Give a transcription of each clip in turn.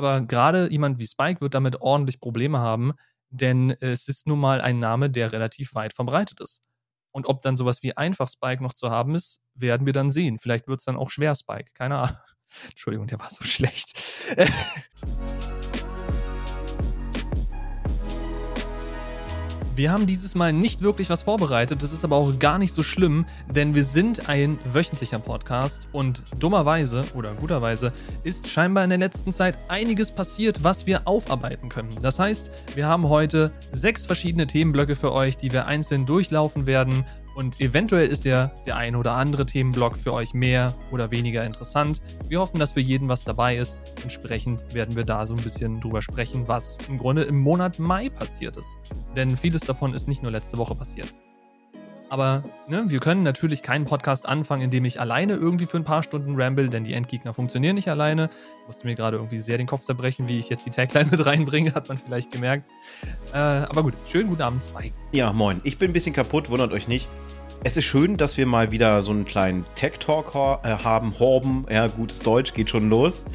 Aber gerade jemand wie Spike wird damit ordentlich Probleme haben, denn es ist nun mal ein Name, der relativ weit verbreitet ist. Und ob dann sowas wie einfach Spike noch zu haben ist, werden wir dann sehen. Vielleicht wird es dann auch schwer Spike. Keine Ahnung. Entschuldigung, der war so schlecht. Wir haben dieses Mal nicht wirklich was vorbereitet, das ist aber auch gar nicht so schlimm, denn wir sind ein wöchentlicher Podcast und dummerweise oder guterweise ist scheinbar in der letzten Zeit einiges passiert, was wir aufarbeiten können. Das heißt, wir haben heute sechs verschiedene Themenblöcke für euch, die wir einzeln durchlaufen werden und eventuell ist ja der ein oder andere Themenblock für euch mehr oder weniger interessant. Wir hoffen, dass für jeden was dabei ist. Entsprechend werden wir da so ein bisschen drüber sprechen, was im Grunde im Monat Mai passiert ist. Denn vieles davon ist nicht nur letzte Woche passiert. Aber ne, wir können natürlich keinen Podcast anfangen, in dem ich alleine irgendwie für ein paar Stunden ramble, denn die Endgegner funktionieren nicht alleine. Ich musste mir gerade irgendwie sehr den Kopf zerbrechen, wie ich jetzt die Tagline mit reinbringe, hat man vielleicht gemerkt. Äh, aber gut, schönen guten Abend, Spike. Ja, moin. Ich bin ein bisschen kaputt, wundert euch nicht. Es ist schön, dass wir mal wieder so einen kleinen Tech-Talk äh, haben. Horben, ja, gutes Deutsch, geht schon los.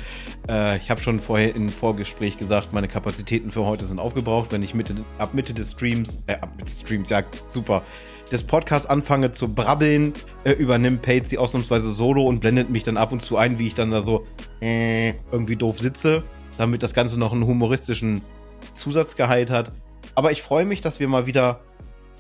Äh, ich habe schon vorher im Vorgespräch gesagt, meine Kapazitäten für heute sind aufgebraucht. Wenn ich Mitte, ab Mitte des Streams, äh, ab Mitte des Streams, ja, super, des Podcasts anfange zu brabbeln, äh, übernimmt Pates sie ausnahmsweise solo und blendet mich dann ab und zu ein, wie ich dann da so äh, irgendwie doof sitze, damit das Ganze noch einen humoristischen Zusatzgehalt hat. Aber ich freue mich, dass wir mal wieder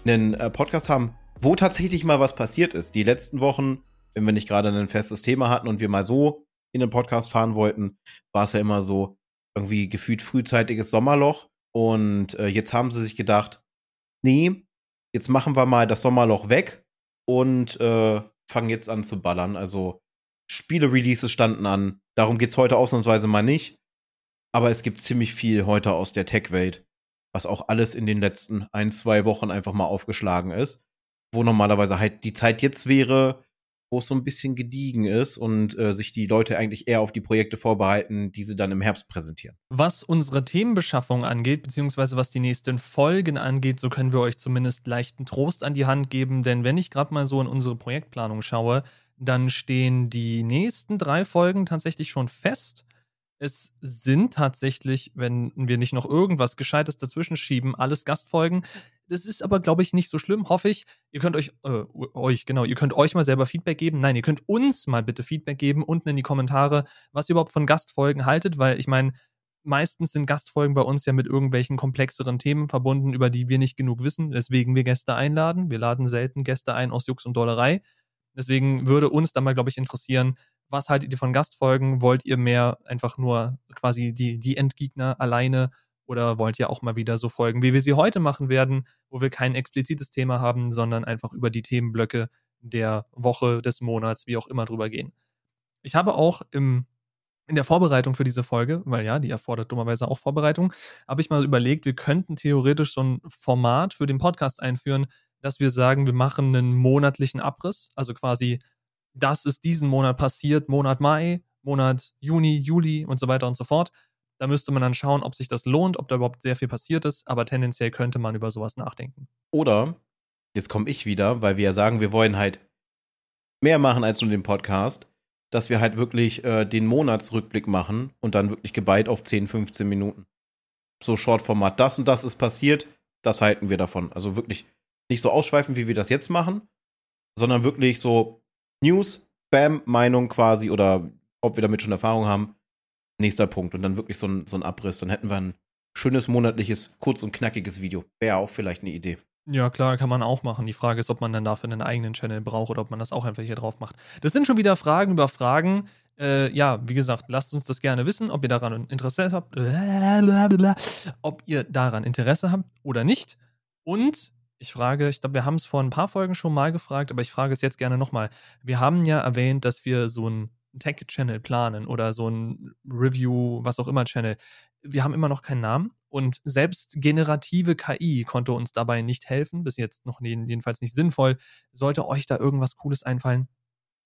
einen äh, Podcast haben, wo tatsächlich mal was passiert ist. Die letzten Wochen, wenn wir nicht gerade ein festes Thema hatten und wir mal so in den Podcast fahren wollten, war es ja immer so irgendwie gefühlt frühzeitiges Sommerloch. Und äh, jetzt haben sie sich gedacht, nee, jetzt machen wir mal das Sommerloch weg und äh, fangen jetzt an zu ballern. Also Spiele-Releases standen an. Darum geht es heute ausnahmsweise mal nicht. Aber es gibt ziemlich viel heute aus der Tech-Welt, was auch alles in den letzten ein, zwei Wochen einfach mal aufgeschlagen ist wo normalerweise halt die Zeit jetzt wäre, wo es so ein bisschen gediegen ist und äh, sich die Leute eigentlich eher auf die Projekte vorbereiten, die sie dann im Herbst präsentieren. Was unsere Themenbeschaffung angeht, beziehungsweise was die nächsten Folgen angeht, so können wir euch zumindest leichten Trost an die Hand geben, denn wenn ich gerade mal so in unsere Projektplanung schaue, dann stehen die nächsten drei Folgen tatsächlich schon fest. Es sind tatsächlich, wenn wir nicht noch irgendwas Gescheites dazwischen schieben, alles Gastfolgen. Das ist aber, glaube ich, nicht so schlimm, hoffe ich. Ihr könnt euch, äh, euch, genau, ihr könnt euch mal selber Feedback geben. Nein, ihr könnt uns mal bitte Feedback geben, unten in die Kommentare, was ihr überhaupt von Gastfolgen haltet, weil ich meine, meistens sind Gastfolgen bei uns ja mit irgendwelchen komplexeren Themen verbunden, über die wir nicht genug wissen, weswegen wir Gäste einladen. Wir laden selten Gäste ein aus Jux und Dollerei. Deswegen würde uns da mal, glaube ich, interessieren, was haltet ihr von Gastfolgen? Wollt ihr mehr einfach nur quasi die, die Endgegner alleine oder wollt ihr auch mal wieder so Folgen, wie wir sie heute machen werden, wo wir kein explizites Thema haben, sondern einfach über die Themenblöcke der Woche, des Monats, wie auch immer drüber gehen? Ich habe auch im, in der Vorbereitung für diese Folge, weil ja, die erfordert dummerweise auch Vorbereitung, habe ich mal überlegt, wir könnten theoretisch so ein Format für den Podcast einführen, dass wir sagen, wir machen einen monatlichen Abriss, also quasi, das ist diesen Monat passiert, Monat Mai, Monat Juni, Juli und so weiter und so fort. Da müsste man dann schauen, ob sich das lohnt, ob da überhaupt sehr viel passiert ist, aber tendenziell könnte man über sowas nachdenken. Oder, jetzt komme ich wieder, weil wir ja sagen, wir wollen halt mehr machen als nur den Podcast, dass wir halt wirklich äh, den Monatsrückblick machen und dann wirklich geballt auf 10, 15 Minuten. So Shortformat, das und das ist passiert, das halten wir davon. Also wirklich nicht so ausschweifen, wie wir das jetzt machen, sondern wirklich so News, Bam, Meinung quasi oder ob wir damit schon Erfahrung haben nächster Punkt und dann wirklich so ein, so ein Abriss. Dann hätten wir ein schönes monatliches, kurz und knackiges Video. Wäre auch vielleicht eine Idee. Ja, klar, kann man auch machen. Die Frage ist, ob man dann dafür einen eigenen Channel braucht oder ob man das auch einfach hier drauf macht. Das sind schon wieder Fragen über Fragen. Äh, ja, wie gesagt, lasst uns das gerne wissen, ob ihr daran Interesse habt. Ob ihr daran Interesse habt oder nicht. Und ich frage, ich glaube, wir haben es vor ein paar Folgen schon mal gefragt, aber ich frage es jetzt gerne nochmal. Wir haben ja erwähnt, dass wir so ein Tech-Channel planen oder so ein Review, was auch immer Channel. Wir haben immer noch keinen Namen und selbst generative KI konnte uns dabei nicht helfen, bis jetzt noch jedenfalls nicht sinnvoll. Sollte euch da irgendwas Cooles einfallen,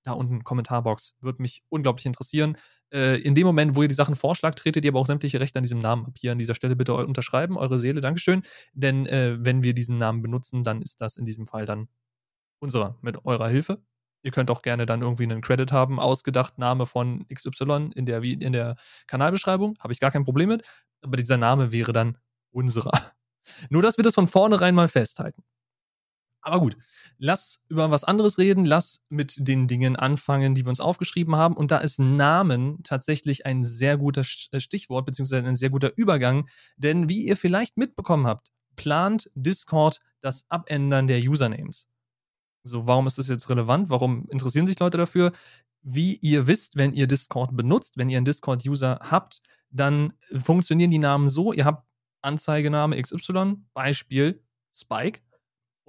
da unten Kommentarbox. Würde mich unglaublich interessieren. Äh, in dem Moment, wo ihr die Sachen vorschlagt, tretet ihr aber auch sämtliche Rechte an diesem Namen ab. Hier an dieser Stelle bitte unterschreiben, eure Seele, Dankeschön. Denn äh, wenn wir diesen Namen benutzen, dann ist das in diesem Fall dann unserer, mit eurer Hilfe. Ihr könnt auch gerne dann irgendwie einen Credit haben, ausgedacht Name von XY in der, in der Kanalbeschreibung. Habe ich gar kein Problem mit. Aber dieser Name wäre dann unserer. Nur, dass wir das von vornherein mal festhalten. Aber gut, lass über was anderes reden, lass mit den Dingen anfangen, die wir uns aufgeschrieben haben. Und da ist Namen tatsächlich ein sehr guter äh, Stichwort, beziehungsweise ein sehr guter Übergang. Denn wie ihr vielleicht mitbekommen habt, plant Discord das Abändern der Usernames. So, warum ist das jetzt relevant? Warum interessieren sich Leute dafür? Wie ihr wisst, wenn ihr Discord benutzt, wenn ihr einen Discord-User habt, dann funktionieren die Namen so, ihr habt Anzeigename XY, Beispiel Spike,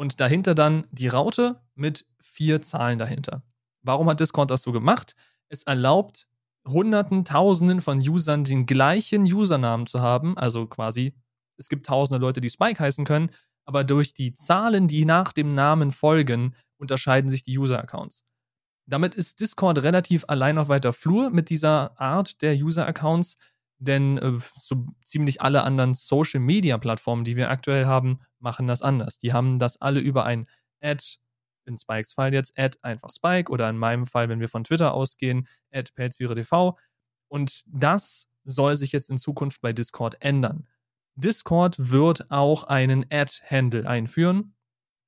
und dahinter dann die Raute mit vier Zahlen dahinter. Warum hat Discord das so gemacht? Es erlaubt Hunderten, Tausenden von Usern den gleichen Usernamen zu haben, also quasi, es gibt tausende Leute, die Spike heißen können, aber durch die Zahlen, die nach dem Namen folgen, unterscheiden sich die User-Accounts. Damit ist Discord relativ allein auf weiter Flur mit dieser Art der User-Accounts, denn äh, so ziemlich alle anderen Social-Media-Plattformen, die wir aktuell haben, machen das anders. Die haben das alle über ein Ad, in Spikes Fall jetzt, Ad einfach Spike oder in meinem Fall, wenn wir von Twitter ausgehen, Ad TV. Und das soll sich jetzt in Zukunft bei Discord ändern. Discord wird auch einen Ad-Handle einführen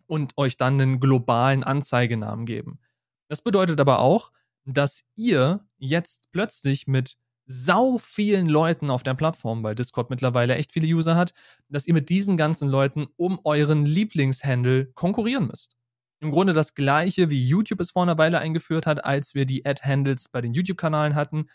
und euch dann einen globalen Anzeigenamen geben. Das bedeutet aber auch, dass ihr jetzt plötzlich mit sau vielen Leuten auf der Plattform, weil Discord mittlerweile echt viele User hat, dass ihr mit diesen ganzen Leuten um euren Lieblingshandle konkurrieren müsst. Im Grunde das gleiche, wie YouTube es vor einer Weile eingeführt hat, als wir die Ad-Handles bei den YouTube-Kanalen hatten,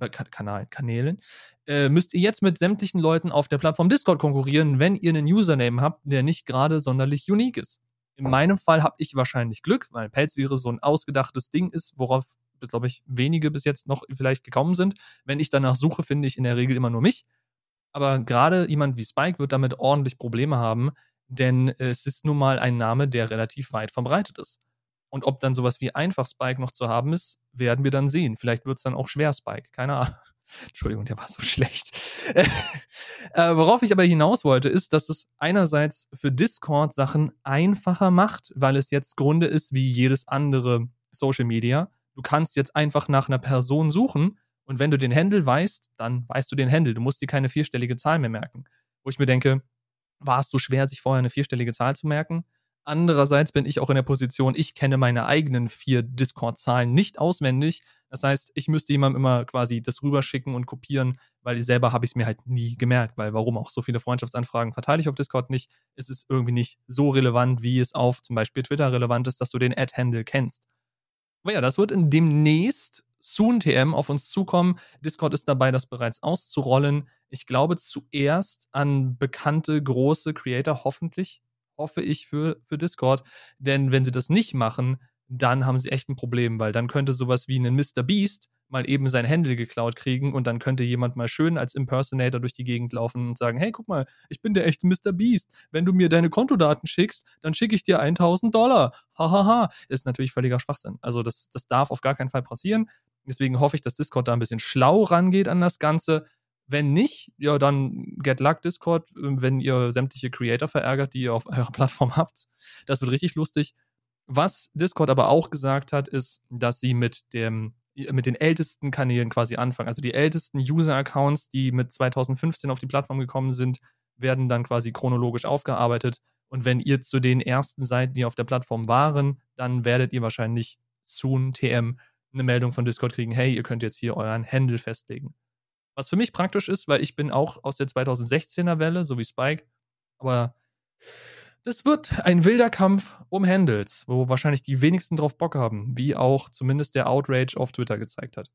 äh, Kanal, Kanälen, äh, müsst ihr jetzt mit sämtlichen Leuten auf der Plattform Discord konkurrieren, wenn ihr einen Username habt, der nicht gerade sonderlich unique ist. In meinem Fall habe ich wahrscheinlich Glück, weil Pelzviere so ein ausgedachtes Ding ist, worauf glaube ich, wenige bis jetzt noch vielleicht gekommen sind. Wenn ich danach suche, finde ich in der Regel immer nur mich. Aber gerade jemand wie Spike wird damit ordentlich Probleme haben, denn es ist nun mal ein Name, der relativ weit verbreitet ist. Und ob dann sowas wie einfach Spike noch zu haben ist, werden wir dann sehen. Vielleicht wird es dann auch schwer Spike, keine Ahnung. Entschuldigung, der war so schlecht. äh, worauf ich aber hinaus wollte, ist, dass es einerseits für Discord Sachen einfacher macht, weil es jetzt Grunde ist wie jedes andere Social Media. Du kannst jetzt einfach nach einer Person suchen und wenn du den Handle weißt, dann weißt du den Handle. Du musst dir keine vierstellige Zahl mehr merken. Wo ich mir denke, war es so schwer, sich vorher eine vierstellige Zahl zu merken? Andererseits bin ich auch in der Position, ich kenne meine eigenen vier Discord-Zahlen nicht auswendig. Das heißt, ich müsste jemandem immer quasi das rüberschicken und kopieren, weil selber habe ich es mir halt nie gemerkt, weil warum auch so viele Freundschaftsanfragen verteile ich auf Discord nicht. Es ist irgendwie nicht so relevant, wie es auf zum Beispiel Twitter relevant ist, dass du den Ad-Handle kennst. Aber ja, das wird in demnächst Soon TM auf uns zukommen. Discord ist dabei, das bereits auszurollen. Ich glaube zuerst an bekannte große Creator, hoffentlich, hoffe ich für, für Discord. Denn wenn sie das nicht machen, dann haben sie echt ein Problem, weil dann könnte sowas wie ein Mr. Beast mal eben sein Handle geklaut kriegen und dann könnte jemand mal schön als Impersonator durch die Gegend laufen und sagen, hey, guck mal, ich bin der echte Mr. Beast. Wenn du mir deine Kontodaten schickst, dann schicke ich dir 1000 Dollar. Hahaha. Ha, ha. Ist natürlich völliger Schwachsinn. Also das, das darf auf gar keinen Fall passieren. Deswegen hoffe ich, dass Discord da ein bisschen schlau rangeht an das Ganze. Wenn nicht, ja, dann get luck Discord, wenn ihr sämtliche Creator verärgert, die ihr auf eurer Plattform habt. Das wird richtig lustig. Was Discord aber auch gesagt hat, ist, dass sie mit dem mit den ältesten Kanälen quasi anfangen. Also die ältesten User-Accounts, die mit 2015 auf die Plattform gekommen sind, werden dann quasi chronologisch aufgearbeitet. Und wenn ihr zu den ersten seid, die auf der Plattform waren, dann werdet ihr wahrscheinlich soon TM eine Meldung von Discord kriegen, hey, ihr könnt jetzt hier euren Handle festlegen. Was für mich praktisch ist, weil ich bin auch aus der 2016er Welle, so wie Spike. Aber das wird ein wilder Kampf um Handles, wo wahrscheinlich die wenigsten drauf Bock haben, wie auch zumindest der Outrage auf Twitter gezeigt hat.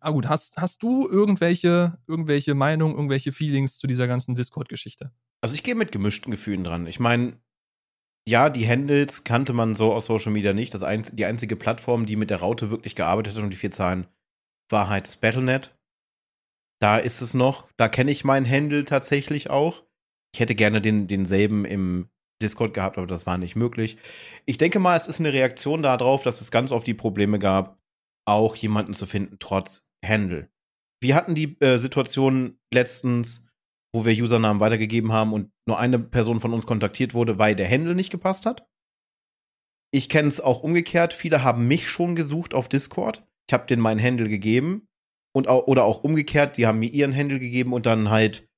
Ah gut, hast, hast du irgendwelche, irgendwelche Meinungen, irgendwelche Feelings zu dieser ganzen Discord-Geschichte? Also ich gehe mit gemischten Gefühlen dran. Ich meine, ja, die Handles kannte man so aus Social Media nicht. Das ein, die einzige Plattform, die mit der Raute wirklich gearbeitet hat und die vier Zahlen, war halt das Battlenet. Da ist es noch. Da kenne ich meinen Handle tatsächlich auch. Ich hätte gerne den, denselben im Discord gehabt, aber das war nicht möglich. Ich denke mal, es ist eine Reaktion darauf, dass es ganz oft die Probleme gab, auch jemanden zu finden, trotz Handle. Wir hatten die äh, Situation letztens, wo wir Usernamen weitergegeben haben und nur eine Person von uns kontaktiert wurde, weil der Handle nicht gepasst hat. Ich kenne es auch umgekehrt. Viele haben mich schon gesucht auf Discord. Ich habe denen meinen Handle gegeben. Und oder auch umgekehrt, die haben mir ihren Handle gegeben und dann halt,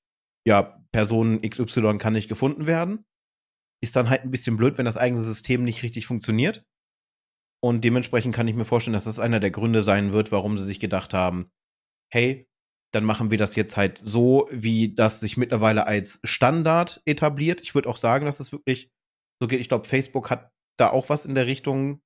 ja, Person XY kann nicht gefunden werden. Ist dann halt ein bisschen blöd, wenn das eigene System nicht richtig funktioniert. Und dementsprechend kann ich mir vorstellen, dass das einer der Gründe sein wird, warum sie sich gedacht haben, hey, dann machen wir das jetzt halt so, wie das sich mittlerweile als Standard etabliert. Ich würde auch sagen, dass es wirklich so geht. Ich glaube, Facebook hat da auch was in der Richtung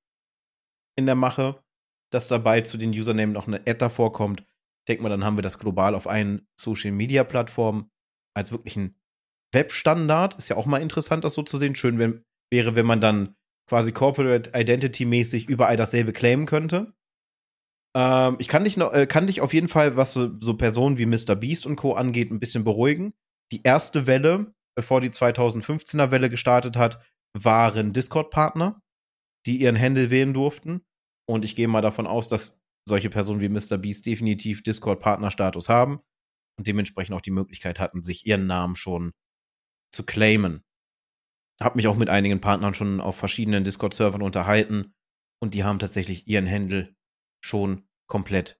in der Mache, dass dabei zu den Usernamen noch eine Ad davor kommt. Ich denke mal, dann haben wir das global auf allen Social Media Plattformen als wirklichen Webstandard. Ist ja auch mal interessant, das so zu sehen. Schön wenn, wäre, wenn man dann quasi Corporate Identity mäßig überall dasselbe claimen könnte. Ähm, ich kann dich, noch, äh, kann dich auf jeden Fall, was so, so Personen wie Mr. Beast und Co. angeht, ein bisschen beruhigen. Die erste Welle, bevor die 2015er Welle gestartet hat, waren Discord-Partner, die ihren Handle wählen durften. Und ich gehe mal davon aus, dass solche Personen wie Mr. Beast definitiv Discord-Partner-Status haben und dementsprechend auch die Möglichkeit hatten, sich ihren Namen schon zu claimen. Hab mich auch mit einigen Partnern schon auf verschiedenen Discord-Servern unterhalten und die haben tatsächlich ihren Handle schon komplett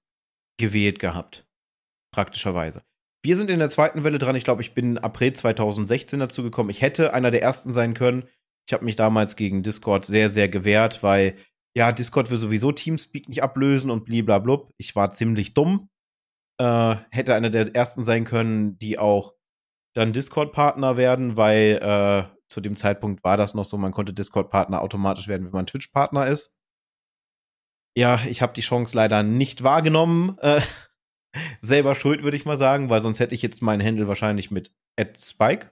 gewählt gehabt. Praktischerweise. Wir sind in der zweiten Welle dran. Ich glaube, ich bin April 2016 dazu gekommen. Ich hätte einer der ersten sein können. Ich habe mich damals gegen Discord sehr, sehr gewehrt, weil ja, Discord will sowieso Teamspeak nicht ablösen und bliblablub. Ich war ziemlich dumm. Äh, hätte einer der ersten sein können, die auch dann Discord-Partner werden, weil äh, zu dem Zeitpunkt war das noch so, man konnte Discord-Partner automatisch werden, wenn man Twitch-Partner ist. Ja, ich habe die Chance leider nicht wahrgenommen. Äh, selber schuld, würde ich mal sagen, weil sonst hätte ich jetzt meinen Handle wahrscheinlich mit Spike.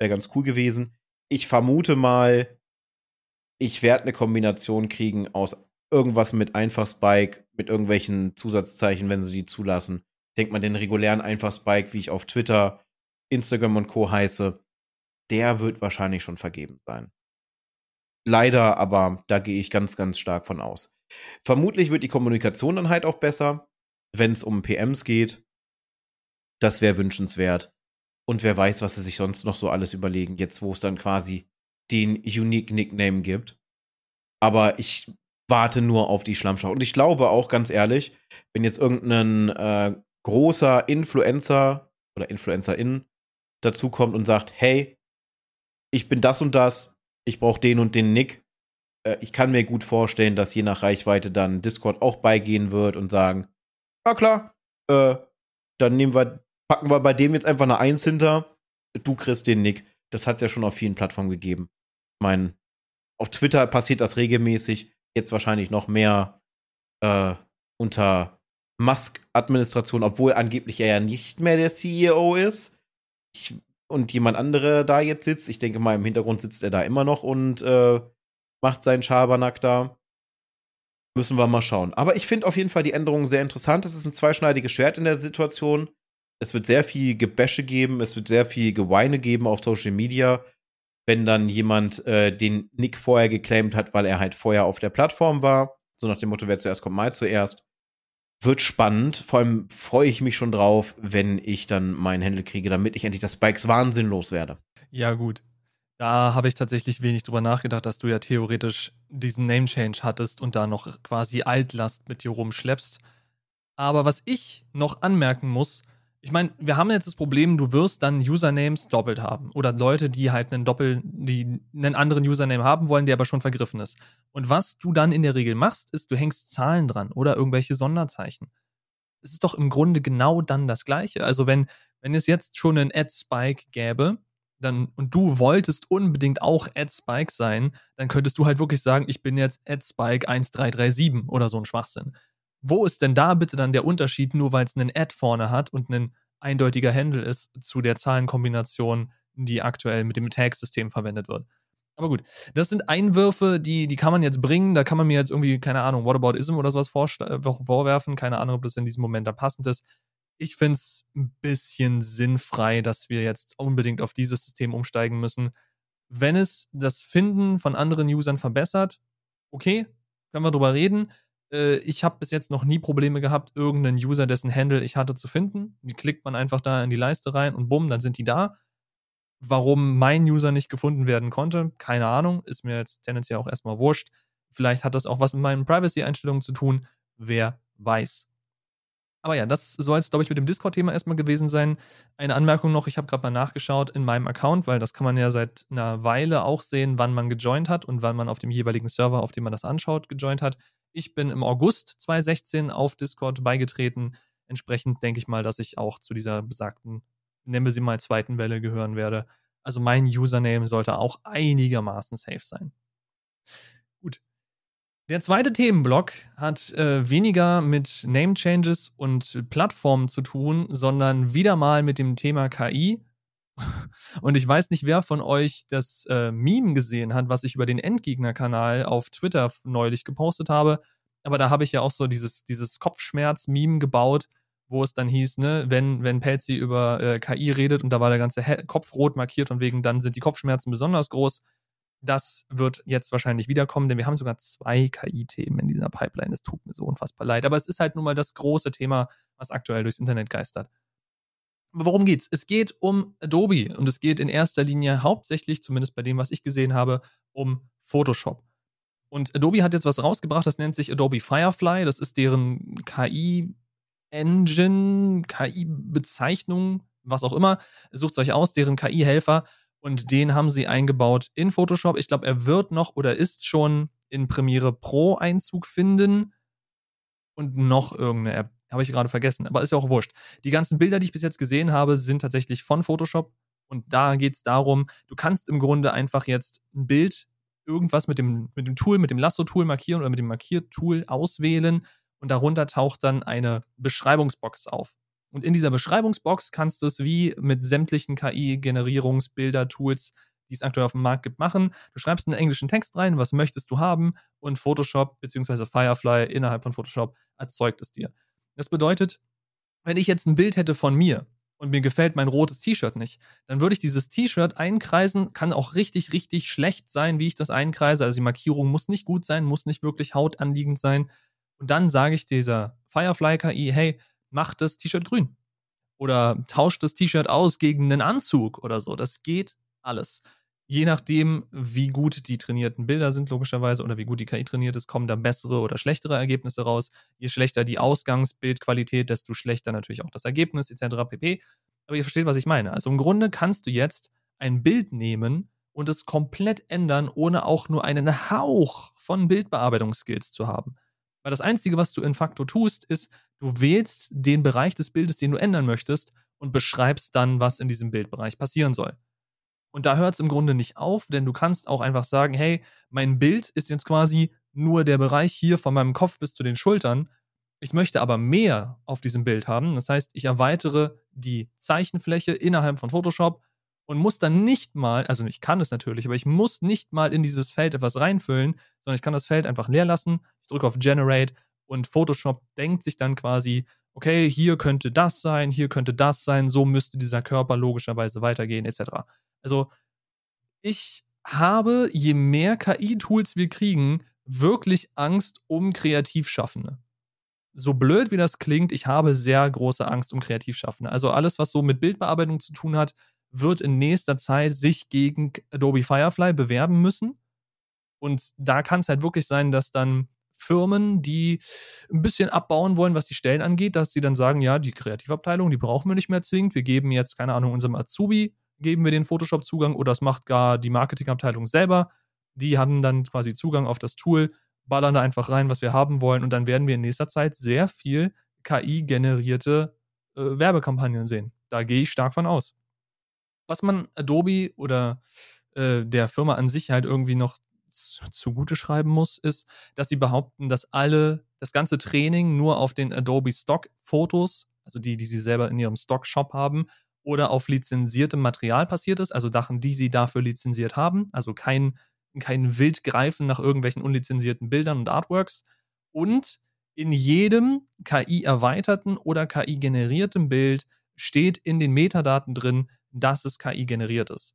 Wäre ganz cool gewesen. Ich vermute mal, ich werde eine Kombination kriegen aus irgendwas mit einfach Spike, mit irgendwelchen Zusatzzeichen, wenn sie die zulassen. Denkt man den regulären einfach Spike, wie ich auf Twitter, Instagram und Co. heiße, der wird wahrscheinlich schon vergeben sein. Leider, aber da gehe ich ganz, ganz stark von aus. Vermutlich wird die Kommunikation dann halt auch besser, wenn es um PMs geht. Das wäre wünschenswert. Und wer weiß, was sie sich sonst noch so alles überlegen, jetzt wo es dann quasi den Unique Nickname gibt. Aber ich warte nur auf die Schlammschau. Und ich glaube auch, ganz ehrlich, wenn jetzt irgendein äh, großer Influencer oder Influencerin dazukommt und sagt, hey, ich bin das und das, ich brauche den und den Nick, äh, ich kann mir gut vorstellen, dass je nach Reichweite dann Discord auch beigehen wird und sagen, ja klar, äh, dann nehmen wir, packen wir bei dem jetzt einfach eine Eins hinter, du kriegst den Nick. Das hat es ja schon auf vielen Plattformen gegeben. Ich meine, auf Twitter passiert das regelmäßig, jetzt wahrscheinlich noch mehr äh, unter Musk-Administration, obwohl angeblich er ja nicht mehr der CEO ist. Ich, und jemand andere da jetzt sitzt. Ich denke mal, im Hintergrund sitzt er da immer noch und äh, macht seinen Schabernack da. Müssen wir mal schauen. Aber ich finde auf jeden Fall die Änderungen sehr interessant. Es ist ein zweischneidiges Schwert in der Situation. Es wird sehr viel Gebäsche geben, es wird sehr viel Geweine geben auf Social Media, wenn dann jemand äh, den Nick vorher geclaimt hat, weil er halt vorher auf der Plattform war. So nach dem Motto, wer zuerst kommt, mal zuerst. Wird spannend. Vor allem freue ich mich schon drauf, wenn ich dann meinen Händel kriege, damit ich endlich das Spikes Wahnsinn loswerde. Ja, gut. Da habe ich tatsächlich wenig drüber nachgedacht, dass du ja theoretisch diesen Name Change hattest und da noch quasi Altlast mit dir rumschleppst. Aber was ich noch anmerken muss, ich meine, wir haben jetzt das Problem, du wirst dann Usernames doppelt haben. Oder Leute, die halt einen Doppel, die einen anderen Username haben wollen, der aber schon vergriffen ist. Und was du dann in der Regel machst, ist, du hängst Zahlen dran oder irgendwelche Sonderzeichen. Es ist doch im Grunde genau dann das Gleiche. Also wenn, wenn es jetzt schon einen Ad-Spike gäbe, dann, und du wolltest unbedingt auch AdSpike sein, dann könntest du halt wirklich sagen, ich bin jetzt AdSpike 1337 oder so ein Schwachsinn. Wo ist denn da bitte dann der Unterschied, nur weil es einen Ad vorne hat und ein eindeutiger Handle ist zu der Zahlenkombination, die aktuell mit dem Tag-System verwendet wird? Aber gut, das sind Einwürfe, die, die kann man jetzt bringen. Da kann man mir jetzt irgendwie, keine Ahnung, Whataboutism oder sowas vorwerfen. Keine Ahnung, ob das in diesem Moment da passend ist ich finde es ein bisschen sinnfrei, dass wir jetzt unbedingt auf dieses System umsteigen müssen. Wenn es das Finden von anderen Usern verbessert, okay, können wir drüber reden. Äh, ich habe bis jetzt noch nie Probleme gehabt, irgendeinen User, dessen Handle ich hatte, zu finden. Die klickt man einfach da in die Leiste rein und bumm, dann sind die da. Warum mein User nicht gefunden werden konnte, keine Ahnung, ist mir jetzt tendenziell auch erstmal wurscht. Vielleicht hat das auch was mit meinen Privacy-Einstellungen zu tun, wer weiß. Aber ja, das soll es, glaube ich, mit dem Discord-Thema erstmal gewesen sein. Eine Anmerkung noch, ich habe gerade mal nachgeschaut in meinem Account, weil das kann man ja seit einer Weile auch sehen, wann man gejoint hat und wann man auf dem jeweiligen Server, auf dem man das anschaut, gejoint hat. Ich bin im August 2016 auf Discord beigetreten. Entsprechend denke ich mal, dass ich auch zu dieser besagten, nennen wir sie mal zweiten Welle gehören werde. Also mein Username sollte auch einigermaßen safe sein. Gut, der zweite Themenblock hat äh, weniger mit Name Changes und Plattformen zu tun, sondern wieder mal mit dem Thema KI. Und ich weiß nicht, wer von euch das äh, Meme gesehen hat, was ich über den Endgegner-Kanal auf Twitter neulich gepostet habe. Aber da habe ich ja auch so dieses, dieses Kopfschmerz-Meme gebaut, wo es dann hieß, ne, wenn, wenn Pelzi über äh, KI redet und da war der ganze He Kopf rot markiert und wegen dann sind die Kopfschmerzen besonders groß. Das wird jetzt wahrscheinlich wiederkommen, denn wir haben sogar zwei KI-Themen in dieser Pipeline. Es tut mir so unfassbar leid. Aber es ist halt nun mal das große Thema, was aktuell durchs Internet geistert. Worum geht's? Es geht um Adobe und es geht in erster Linie hauptsächlich, zumindest bei dem, was ich gesehen habe, um Photoshop. Und Adobe hat jetzt was rausgebracht, das nennt sich Adobe Firefly. Das ist deren KI-Engine, KI-Bezeichnung, was auch immer. Sucht es euch aus, deren KI-Helfer. Und den haben sie eingebaut in Photoshop. Ich glaube, er wird noch oder ist schon in Premiere Pro Einzug finden. Und noch irgendeine App. Habe ich gerade vergessen, aber ist ja auch wurscht. Die ganzen Bilder, die ich bis jetzt gesehen habe, sind tatsächlich von Photoshop. Und da geht es darum, du kannst im Grunde einfach jetzt ein Bild, irgendwas mit dem, mit dem Tool, mit dem Lasso-Tool markieren oder mit dem Markiertool auswählen. Und darunter taucht dann eine Beschreibungsbox auf. Und in dieser Beschreibungsbox kannst du es wie mit sämtlichen KI-Generierungsbilder-Tools, die es aktuell auf dem Markt gibt, machen. Du schreibst einen englischen Text rein, was möchtest du haben und Photoshop bzw. Firefly innerhalb von Photoshop erzeugt es dir. Das bedeutet, wenn ich jetzt ein Bild hätte von mir und mir gefällt mein rotes T-Shirt nicht, dann würde ich dieses T-Shirt einkreisen, kann auch richtig, richtig schlecht sein, wie ich das einkreise. Also die Markierung muss nicht gut sein, muss nicht wirklich hautanliegend sein. Und dann sage ich dieser Firefly-KI, hey, macht das T-Shirt grün. Oder tauscht das T-Shirt aus gegen einen Anzug oder so. Das geht alles. Je nachdem, wie gut die trainierten Bilder sind, logischerweise, oder wie gut die KI trainiert ist, kommen da bessere oder schlechtere Ergebnisse raus. Je schlechter die Ausgangsbildqualität, desto schlechter natürlich auch das Ergebnis, etc. pp. Aber ihr versteht, was ich meine. Also im Grunde kannst du jetzt ein Bild nehmen und es komplett ändern, ohne auch nur einen Hauch von Bildbearbeitungsskills zu haben. Weil das Einzige, was du in facto tust, ist, du wählst den Bereich des Bildes, den du ändern möchtest und beschreibst dann, was in diesem Bildbereich passieren soll. Und da hört es im Grunde nicht auf, denn du kannst auch einfach sagen, hey, mein Bild ist jetzt quasi nur der Bereich hier von meinem Kopf bis zu den Schultern. Ich möchte aber mehr auf diesem Bild haben. Das heißt, ich erweitere die Zeichenfläche innerhalb von Photoshop und muss dann nicht mal, also ich kann es natürlich, aber ich muss nicht mal in dieses Feld etwas reinfüllen, sondern ich kann das Feld einfach leer lassen. Ich drücke auf Generate und Photoshop denkt sich dann quasi, okay, hier könnte das sein, hier könnte das sein, so müsste dieser Körper logischerweise weitergehen, etc. Also ich habe, je mehr KI-Tools wir kriegen, wirklich Angst um Kreativschaffende. So blöd wie das klingt, ich habe sehr große Angst um Kreativschaffende. Also alles, was so mit Bildbearbeitung zu tun hat, wird in nächster Zeit sich gegen Adobe Firefly bewerben müssen. Und da kann es halt wirklich sein, dass dann Firmen, die ein bisschen abbauen wollen, was die Stellen angeht, dass sie dann sagen, ja, die Kreativabteilung, die brauchen wir nicht mehr zwingend. Wir geben jetzt, keine Ahnung, unserem Azubi, geben wir den Photoshop-Zugang oder das macht gar die Marketingabteilung selber. Die haben dann quasi Zugang auf das Tool, ballern da einfach rein, was wir haben wollen und dann werden wir in nächster Zeit sehr viel KI-generierte äh, Werbekampagnen sehen. Da gehe ich stark von aus. Was man Adobe oder äh, der Firma an sich halt irgendwie noch zugute schreiben muss, ist, dass sie behaupten, dass alle, das ganze Training nur auf den Adobe Stock Fotos, also die, die sie selber in ihrem Stock Shop haben, oder auf lizenziertem Material passiert ist, also Sachen, die sie dafür lizenziert haben, also kein, kein Wildgreifen nach irgendwelchen unlizenzierten Bildern und Artworks. Und in jedem KI-erweiterten oder KI-generierten Bild steht in den Metadaten drin, dass es KI generiert ist.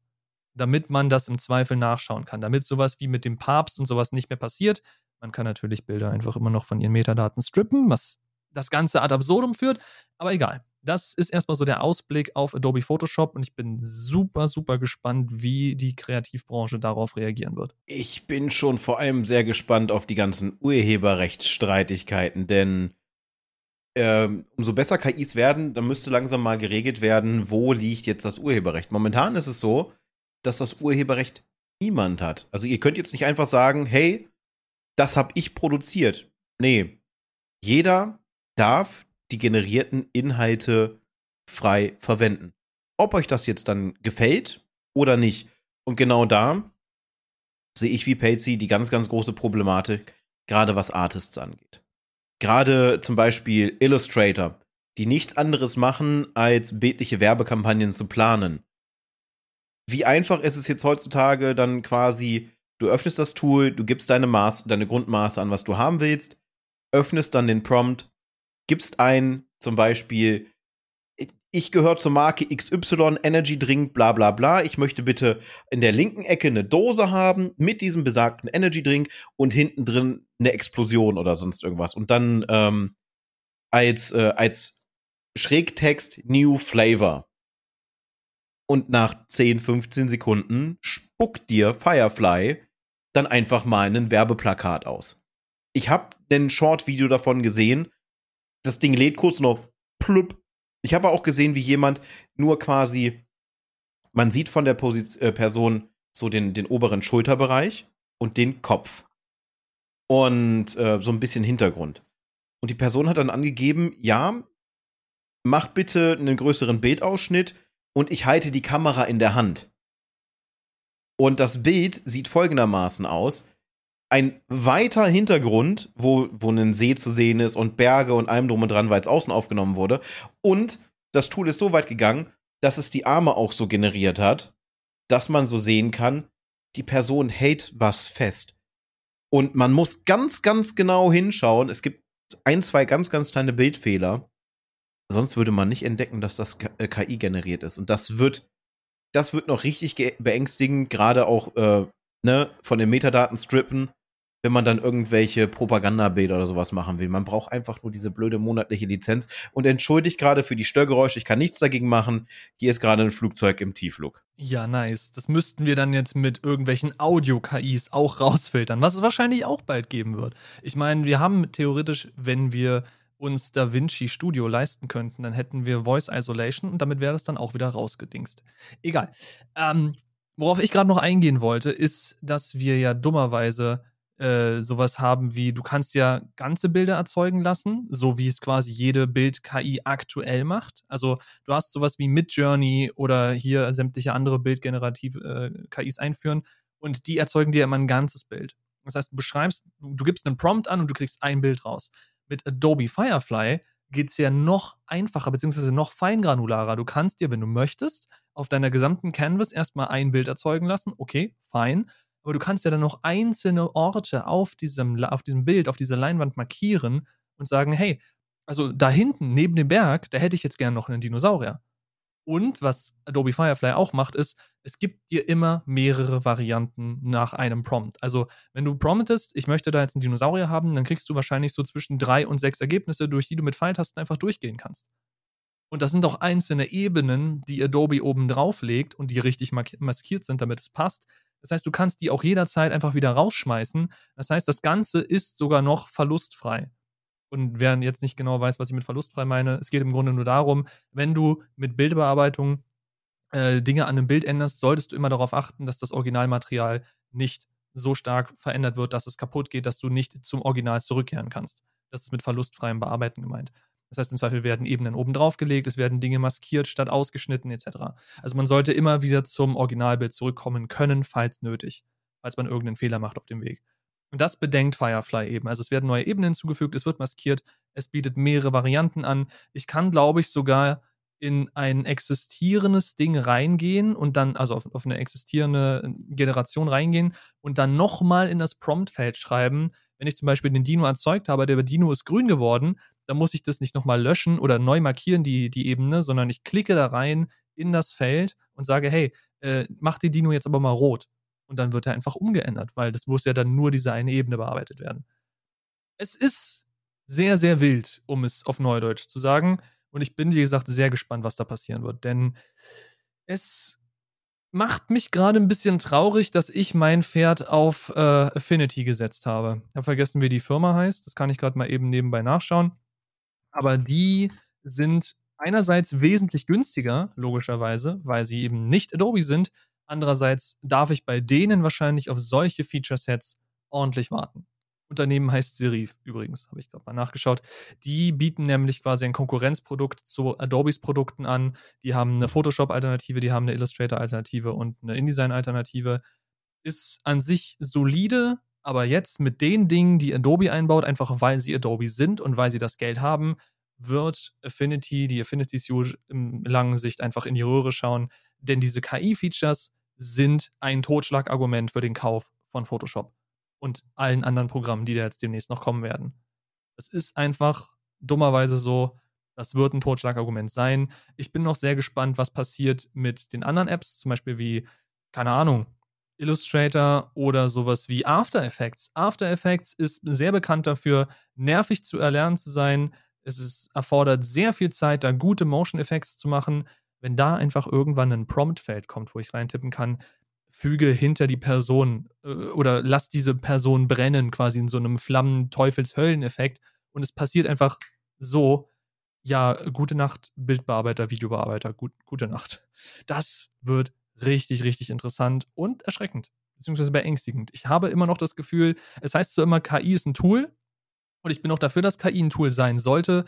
Damit man das im Zweifel nachschauen kann, damit sowas wie mit dem Papst und sowas nicht mehr passiert. Man kann natürlich Bilder einfach immer noch von ihren Metadaten strippen, was das Ganze ad absurdum führt, aber egal. Das ist erstmal so der Ausblick auf Adobe Photoshop und ich bin super, super gespannt, wie die Kreativbranche darauf reagieren wird. Ich bin schon vor allem sehr gespannt auf die ganzen Urheberrechtsstreitigkeiten, denn ähm, umso besser KIs werden, dann müsste langsam mal geregelt werden, wo liegt jetzt das Urheberrecht. Momentan ist es so, dass das Urheberrecht niemand hat. Also ihr könnt jetzt nicht einfach sagen, hey, das habe ich produziert. Nee, jeder darf die generierten Inhalte frei verwenden. Ob euch das jetzt dann gefällt oder nicht. Und genau da sehe ich wie Pelzi die ganz, ganz große Problematik, gerade was Artists angeht. Gerade zum Beispiel Illustrator, die nichts anderes machen, als bildliche Werbekampagnen zu planen. Wie einfach ist es jetzt heutzutage dann quasi, du öffnest das Tool, du gibst deine Maß, deine Grundmaße an, was du haben willst, öffnest dann den Prompt, gibst ein, zum Beispiel, ich gehöre zur Marke XY Energy Drink, bla bla bla. Ich möchte bitte in der linken Ecke eine Dose haben mit diesem besagten Energy Drink und hinten drin eine Explosion oder sonst irgendwas. Und dann ähm, als, äh, als Schrägtext New Flavor. Und nach 10, 15 Sekunden spuckt dir Firefly dann einfach mal ein Werbeplakat aus. Ich habe ein Short-Video davon gesehen, das Ding lädt kurz noch plupp. Ich habe auch gesehen, wie jemand nur quasi, man sieht von der Position, äh, Person so den, den oberen Schulterbereich und den Kopf. Und äh, so ein bisschen Hintergrund. Und die Person hat dann angegeben, ja, mach bitte einen größeren Bildausschnitt und ich halte die Kamera in der Hand. Und das Bild sieht folgendermaßen aus ein weiter Hintergrund, wo, wo ein See zu sehen ist und Berge und allem drum und dran, weil es außen aufgenommen wurde. Und das Tool ist so weit gegangen, dass es die Arme auch so generiert hat, dass man so sehen kann, die Person hält was fest. Und man muss ganz, ganz genau hinschauen. Es gibt ein, zwei ganz, ganz kleine Bildfehler. Sonst würde man nicht entdecken, dass das KI äh, generiert ist. Und das wird, das wird noch richtig beängstigend, gerade auch äh, ne, von den Metadaten strippen wenn man dann irgendwelche Propagandabilder oder sowas machen will. Man braucht einfach nur diese blöde monatliche Lizenz und entschuldigt gerade für die Störgeräusche. Ich kann nichts dagegen machen. Hier ist gerade ein Flugzeug im Tiefflug. Ja, nice. Das müssten wir dann jetzt mit irgendwelchen Audio-KIs auch rausfiltern, was es wahrscheinlich auch bald geben wird. Ich meine, wir haben theoretisch, wenn wir uns Da Vinci Studio leisten könnten, dann hätten wir Voice Isolation und damit wäre das dann auch wieder rausgedingst. Egal. Ähm, worauf ich gerade noch eingehen wollte, ist, dass wir ja dummerweise äh, sowas haben wie, du kannst ja ganze Bilder erzeugen lassen, so wie es quasi jede Bild-KI aktuell macht. Also du hast sowas wie Midjourney oder hier sämtliche andere Bildgenerativ-KIs äh, einführen und die erzeugen dir immer ein ganzes Bild. Das heißt, du beschreibst, du, du gibst einen Prompt an und du kriegst ein Bild raus. Mit Adobe Firefly geht es ja noch einfacher, beziehungsweise noch feingranularer. Du kannst dir, wenn du möchtest, auf deiner gesamten Canvas erstmal ein Bild erzeugen lassen. Okay, fein aber du kannst ja dann noch einzelne Orte auf diesem, auf diesem Bild, auf dieser Leinwand markieren und sagen, hey, also da hinten, neben dem Berg, da hätte ich jetzt gern noch einen Dinosaurier. Und was Adobe Firefly auch macht, ist, es gibt dir immer mehrere Varianten nach einem Prompt. Also, wenn du promptest, ich möchte da jetzt einen Dinosaurier haben, dann kriegst du wahrscheinlich so zwischen drei und sechs Ergebnisse, durch die du mit Pfeiltasten einfach durchgehen kannst. Und das sind auch einzelne Ebenen, die Adobe oben drauf legt und die richtig maskiert sind, damit es passt. Das heißt, du kannst die auch jederzeit einfach wieder rausschmeißen. Das heißt, das Ganze ist sogar noch verlustfrei. Und wer jetzt nicht genau weiß, was ich mit verlustfrei meine, es geht im Grunde nur darum, wenn du mit Bildbearbeitung äh, Dinge an einem Bild änderst, solltest du immer darauf achten, dass das Originalmaterial nicht so stark verändert wird, dass es kaputt geht, dass du nicht zum Original zurückkehren kannst. Das ist mit verlustfreiem Bearbeiten gemeint. Das heißt, im Zweifel werden Ebenen oben drauf gelegt, es werden Dinge maskiert statt ausgeschnitten etc. Also man sollte immer wieder zum Originalbild zurückkommen können, falls nötig, falls man irgendeinen Fehler macht auf dem Weg. Und das bedenkt Firefly eben. Also es werden neue Ebenen hinzugefügt, es wird maskiert, es bietet mehrere Varianten an. Ich kann, glaube ich, sogar in ein existierendes Ding reingehen und dann, also auf, auf eine existierende Generation reingehen und dann nochmal in das Promptfeld schreiben, wenn ich zum Beispiel den Dino erzeugt habe, der Dino ist grün geworden, dann muss ich das nicht nochmal löschen oder neu markieren, die, die Ebene, sondern ich klicke da rein in das Feld und sage, hey, äh, mach den Dino jetzt aber mal rot. Und dann wird er einfach umgeändert, weil das muss ja dann nur diese eine Ebene bearbeitet werden. Es ist sehr, sehr wild, um es auf Neudeutsch zu sagen. Und ich bin, wie gesagt, sehr gespannt, was da passieren wird. Denn es macht mich gerade ein bisschen traurig, dass ich mein Pferd auf äh, Affinity gesetzt habe. Ich habe vergessen, wie die Firma heißt. Das kann ich gerade mal eben nebenbei nachschauen. Aber die sind einerseits wesentlich günstiger, logischerweise, weil sie eben nicht Adobe sind. Andererseits darf ich bei denen wahrscheinlich auf solche Feature-Sets ordentlich warten. Unternehmen heißt Serif übrigens, habe ich gerade mal nachgeschaut. Die bieten nämlich quasi ein Konkurrenzprodukt zu Adobes Produkten an. Die haben eine Photoshop-Alternative, die haben eine Illustrator-Alternative und eine InDesign-Alternative. Ist an sich solide, aber jetzt mit den Dingen, die Adobe einbaut, einfach weil sie Adobe sind und weil sie das Geld haben, wird Affinity, die Affinity Suite in langen Sicht einfach in die Röhre schauen, denn diese KI-Features sind ein Totschlagargument für den Kauf von Photoshop und allen anderen Programmen, die da jetzt demnächst noch kommen werden. Es ist einfach dummerweise so, das wird ein Totschlagargument sein. Ich bin noch sehr gespannt, was passiert mit den anderen Apps, zum Beispiel wie, keine Ahnung, Illustrator oder sowas wie After Effects. After Effects ist sehr bekannt dafür, nervig zu erlernen zu sein. Es ist, erfordert sehr viel Zeit, da gute Motion Effects zu machen. Wenn da einfach irgendwann ein Promptfeld kommt, wo ich reintippen kann, füge hinter die Person äh, oder lass diese Person brennen, quasi in so einem Flammen-Teufels-Höllen-Effekt. Und es passiert einfach so, ja, gute Nacht, Bildbearbeiter, Videobearbeiter, gut, gute Nacht. Das wird richtig, richtig interessant und erschreckend, beziehungsweise beängstigend. Ich habe immer noch das Gefühl, es heißt so immer, KI ist ein Tool und ich bin auch dafür, dass KI ein Tool sein sollte,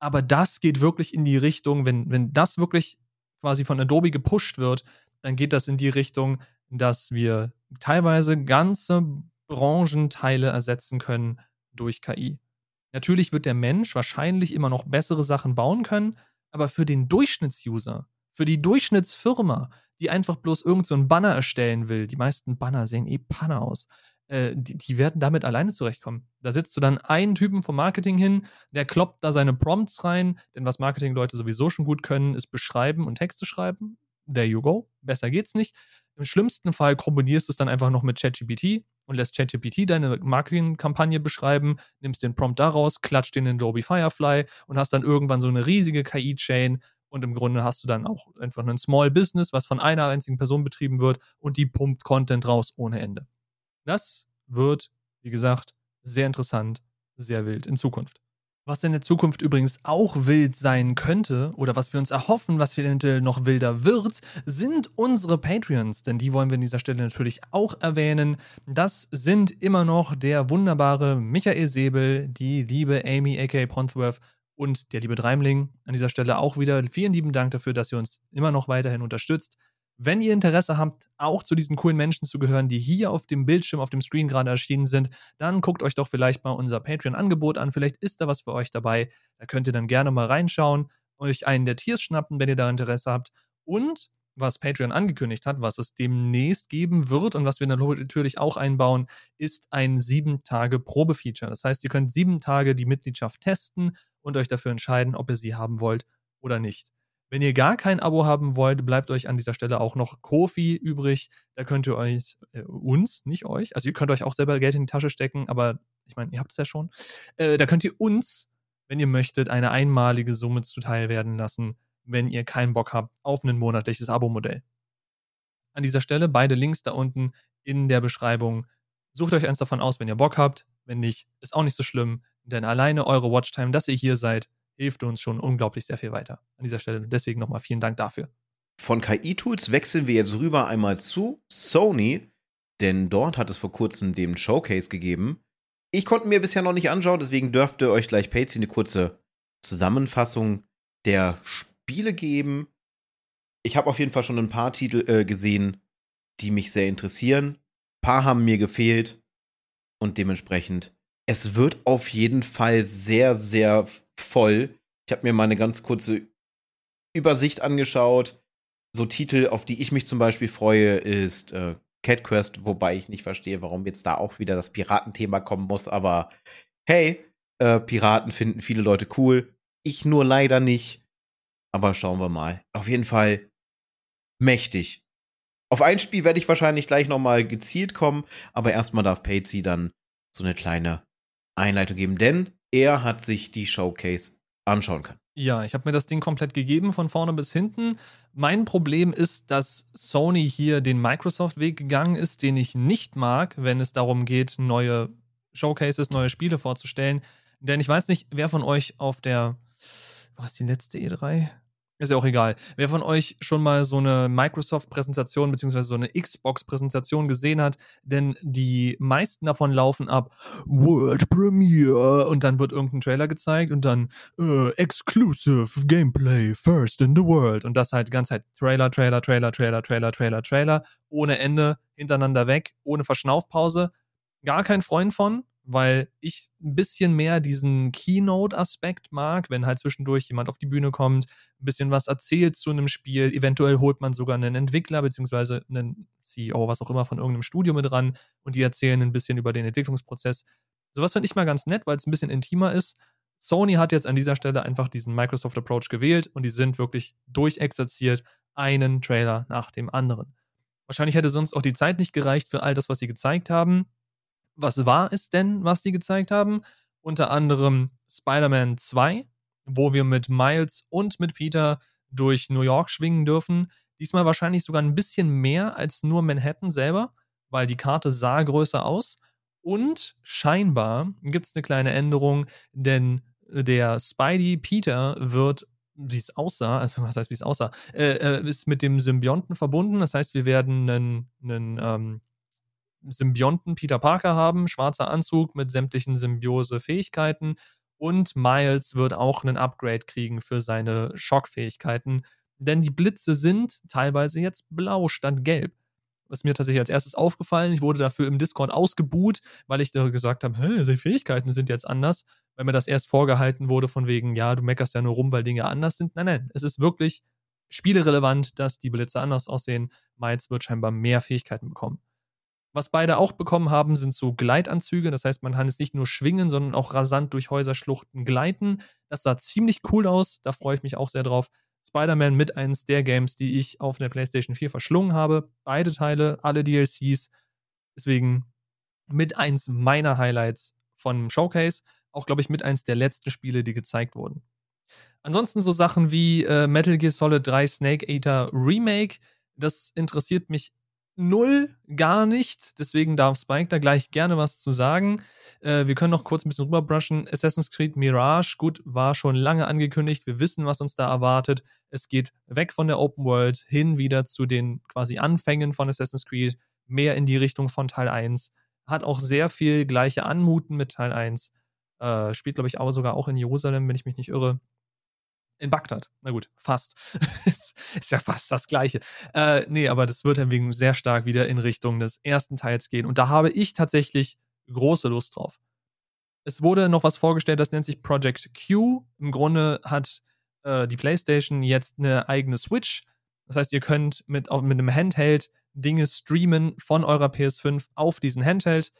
aber das geht wirklich in die Richtung, wenn, wenn das wirklich quasi von Adobe gepusht wird, dann geht das in die Richtung, dass wir teilweise ganze Branchenteile ersetzen können durch KI. Natürlich wird der Mensch wahrscheinlich immer noch bessere Sachen bauen können, aber für den Durchschnittsuser, für die Durchschnittsfirma, die einfach bloß irgendeinen so Banner erstellen will, die meisten Banner sehen eh Panne aus, äh, die, die, werden damit alleine zurechtkommen. Da sitzt du dann einen Typen vom Marketing hin, der kloppt da seine Prompts rein, denn was Marketingleute sowieso schon gut können, ist beschreiben und Texte schreiben there you go. Besser geht's nicht. Im schlimmsten Fall kombinierst du es dann einfach noch mit ChatGPT und lässt ChatGPT deine Marketingkampagne beschreiben, nimmst den Prompt daraus, klatscht den in Adobe Firefly und hast dann irgendwann so eine riesige KI-Chain und im Grunde hast du dann auch einfach ein Small Business, was von einer einzigen Person betrieben wird und die pumpt Content raus ohne Ende. Das wird, wie gesagt, sehr interessant, sehr wild in Zukunft. Was in der Zukunft übrigens auch wild sein könnte oder was wir uns erhoffen, was eventuell noch wilder wird, sind unsere Patreons. Denn die wollen wir an dieser Stelle natürlich auch erwähnen. Das sind immer noch der wunderbare Michael Säbel, die liebe Amy aka Ponthworth und der liebe Dreimling. An dieser Stelle auch wieder vielen lieben Dank dafür, dass ihr uns immer noch weiterhin unterstützt. Wenn ihr Interesse habt, auch zu diesen coolen Menschen zu gehören, die hier auf dem Bildschirm, auf dem Screen gerade erschienen sind, dann guckt euch doch vielleicht mal unser Patreon-Angebot an. Vielleicht ist da was für euch dabei. Da könnt ihr dann gerne mal reinschauen, euch einen der Tiers schnappen, wenn ihr da Interesse habt. Und was Patreon angekündigt hat, was es demnächst geben wird und was wir natürlich auch einbauen, ist ein sieben Tage Probe-Feature. Das heißt, ihr könnt sieben Tage die Mitgliedschaft testen und euch dafür entscheiden, ob ihr sie haben wollt oder nicht. Wenn ihr gar kein Abo haben wollt, bleibt euch an dieser Stelle auch noch Kofi übrig. Da könnt ihr euch, äh, uns, nicht euch, also ihr könnt euch auch selber Geld in die Tasche stecken, aber ich meine, ihr habt es ja schon. Äh, da könnt ihr uns, wenn ihr möchtet, eine einmalige Summe zuteil werden lassen, wenn ihr keinen Bock habt auf ein monatliches Abo-Modell. An dieser Stelle beide Links da unten in der Beschreibung. Sucht euch eins davon aus, wenn ihr Bock habt. Wenn nicht, ist auch nicht so schlimm, denn alleine eure Watchtime, dass ihr hier seid, hilft uns schon unglaublich sehr viel weiter. An dieser Stelle deswegen nochmal vielen Dank dafür. Von KI-Tools wechseln wir jetzt rüber einmal zu Sony, denn dort hat es vor kurzem den Showcase gegeben. Ich konnte mir bisher noch nicht anschauen, deswegen dürfte euch gleich Patsy eine kurze Zusammenfassung der Spiele geben. Ich habe auf jeden Fall schon ein paar Titel äh, gesehen, die mich sehr interessieren. Ein paar haben mir gefehlt und dementsprechend es wird auf jeden Fall sehr, sehr voll. Ich habe mir mal eine ganz kurze Übersicht angeschaut. So Titel, auf die ich mich zum Beispiel freue, ist äh, Cat Quest, wobei ich nicht verstehe, warum jetzt da auch wieder das Piratenthema kommen muss. Aber hey, äh, Piraten finden viele Leute cool. Ich nur leider nicht. Aber schauen wir mal. Auf jeden Fall mächtig. Auf ein Spiel werde ich wahrscheinlich gleich noch mal gezielt kommen, aber erstmal darf Patsy dann so eine kleine Einleitung geben, denn er hat sich die Showcase anschauen können. Ja, ich habe mir das Ding komplett gegeben von vorne bis hinten. Mein Problem ist, dass Sony hier den Microsoft-Weg gegangen ist, den ich nicht mag, wenn es darum geht, neue Showcases, neue Spiele vorzustellen. Denn ich weiß nicht, wer von euch auf der, was die letzte E3? Ist ja auch egal. Wer von euch schon mal so eine Microsoft-Präsentation beziehungsweise so eine Xbox-Präsentation gesehen hat, denn die meisten davon laufen ab World Premiere und dann wird irgendein Trailer gezeigt und dann äh, Exclusive Gameplay First in the World und das halt ganze Zeit Trailer, Trailer, Trailer, Trailer, Trailer, Trailer, Trailer, ohne Ende, hintereinander weg, ohne Verschnaufpause. Gar kein Freund von, weil ich ein bisschen mehr diesen Keynote-Aspekt mag, wenn halt zwischendurch jemand auf die Bühne kommt, ein bisschen was erzählt zu einem Spiel, eventuell holt man sogar einen Entwickler beziehungsweise einen CEO, was auch immer, von irgendeinem Studio mit ran und die erzählen ein bisschen über den Entwicklungsprozess. Sowas finde ich mal ganz nett, weil es ein bisschen intimer ist. Sony hat jetzt an dieser Stelle einfach diesen Microsoft Approach gewählt und die sind wirklich durchexerziert, einen Trailer nach dem anderen. Wahrscheinlich hätte sonst auch die Zeit nicht gereicht für all das, was sie gezeigt haben was war es denn, was die gezeigt haben? Unter anderem Spider-Man 2, wo wir mit Miles und mit Peter durch New York schwingen dürfen. Diesmal wahrscheinlich sogar ein bisschen mehr als nur Manhattan selber, weil die Karte sah größer aus. Und scheinbar gibt es eine kleine Änderung, denn der Spidey Peter wird, wie es aussah, also was heißt, wie es aussah, äh, äh, ist mit dem Symbionten verbunden. Das heißt, wir werden einen, einen ähm, Symbionten Peter Parker haben, schwarzer Anzug mit sämtlichen Symbiose-Fähigkeiten. Und Miles wird auch einen Upgrade kriegen für seine Schockfähigkeiten. Denn die Blitze sind teilweise jetzt blau statt gelb. Was mir tatsächlich als erstes aufgefallen. Ich wurde dafür im Discord ausgebuht, weil ich da gesagt habe, hey, die Fähigkeiten sind jetzt anders. Weil mir das erst vorgehalten wurde von wegen, ja, du meckerst ja nur rum, weil Dinge anders sind. Nein, nein, es ist wirklich spielerelevant, dass die Blitze anders aussehen. Miles wird scheinbar mehr Fähigkeiten bekommen. Was beide auch bekommen haben, sind so Gleitanzüge. Das heißt, man kann es nicht nur schwingen, sondern auch rasant durch Häuserschluchten gleiten. Das sah ziemlich cool aus. Da freue ich mich auch sehr drauf. Spider-Man mit eins der Games, die ich auf der PlayStation 4 verschlungen habe. Beide Teile, alle DLCs. Deswegen mit eins meiner Highlights von Showcase. Auch, glaube ich, mit eins der letzten Spiele, die gezeigt wurden. Ansonsten so Sachen wie äh, Metal Gear Solid 3 Snake Eater Remake. Das interessiert mich null, gar nicht. Deswegen darf Spike da gleich gerne was zu sagen. Äh, wir können noch kurz ein bisschen rüberbrushen. Assassin's Creed Mirage, gut, war schon lange angekündigt. Wir wissen, was uns da erwartet. Es geht weg von der Open World hin wieder zu den quasi Anfängen von Assassin's Creed, mehr in die Richtung von Teil 1. Hat auch sehr viel gleiche Anmuten mit Teil 1. Äh, spielt, glaube ich, auch sogar auch in Jerusalem, wenn ich mich nicht irre in Bagdad. Na gut, fast. ist, ja fast das Gleiche. Äh, nee, aber das wird dann wegen sehr stark wieder in Richtung des ersten Teils gehen. Und da habe ich tatsächlich große Lust drauf. Es wurde noch was vorgestellt, das nennt sich Project Q. Im Grunde hat äh, die PlayStation jetzt eine eigene Switch. Das heißt, ihr könnt mit, mit einem Handheld Dinge streamen von eurer PS5 auf diesen Handheld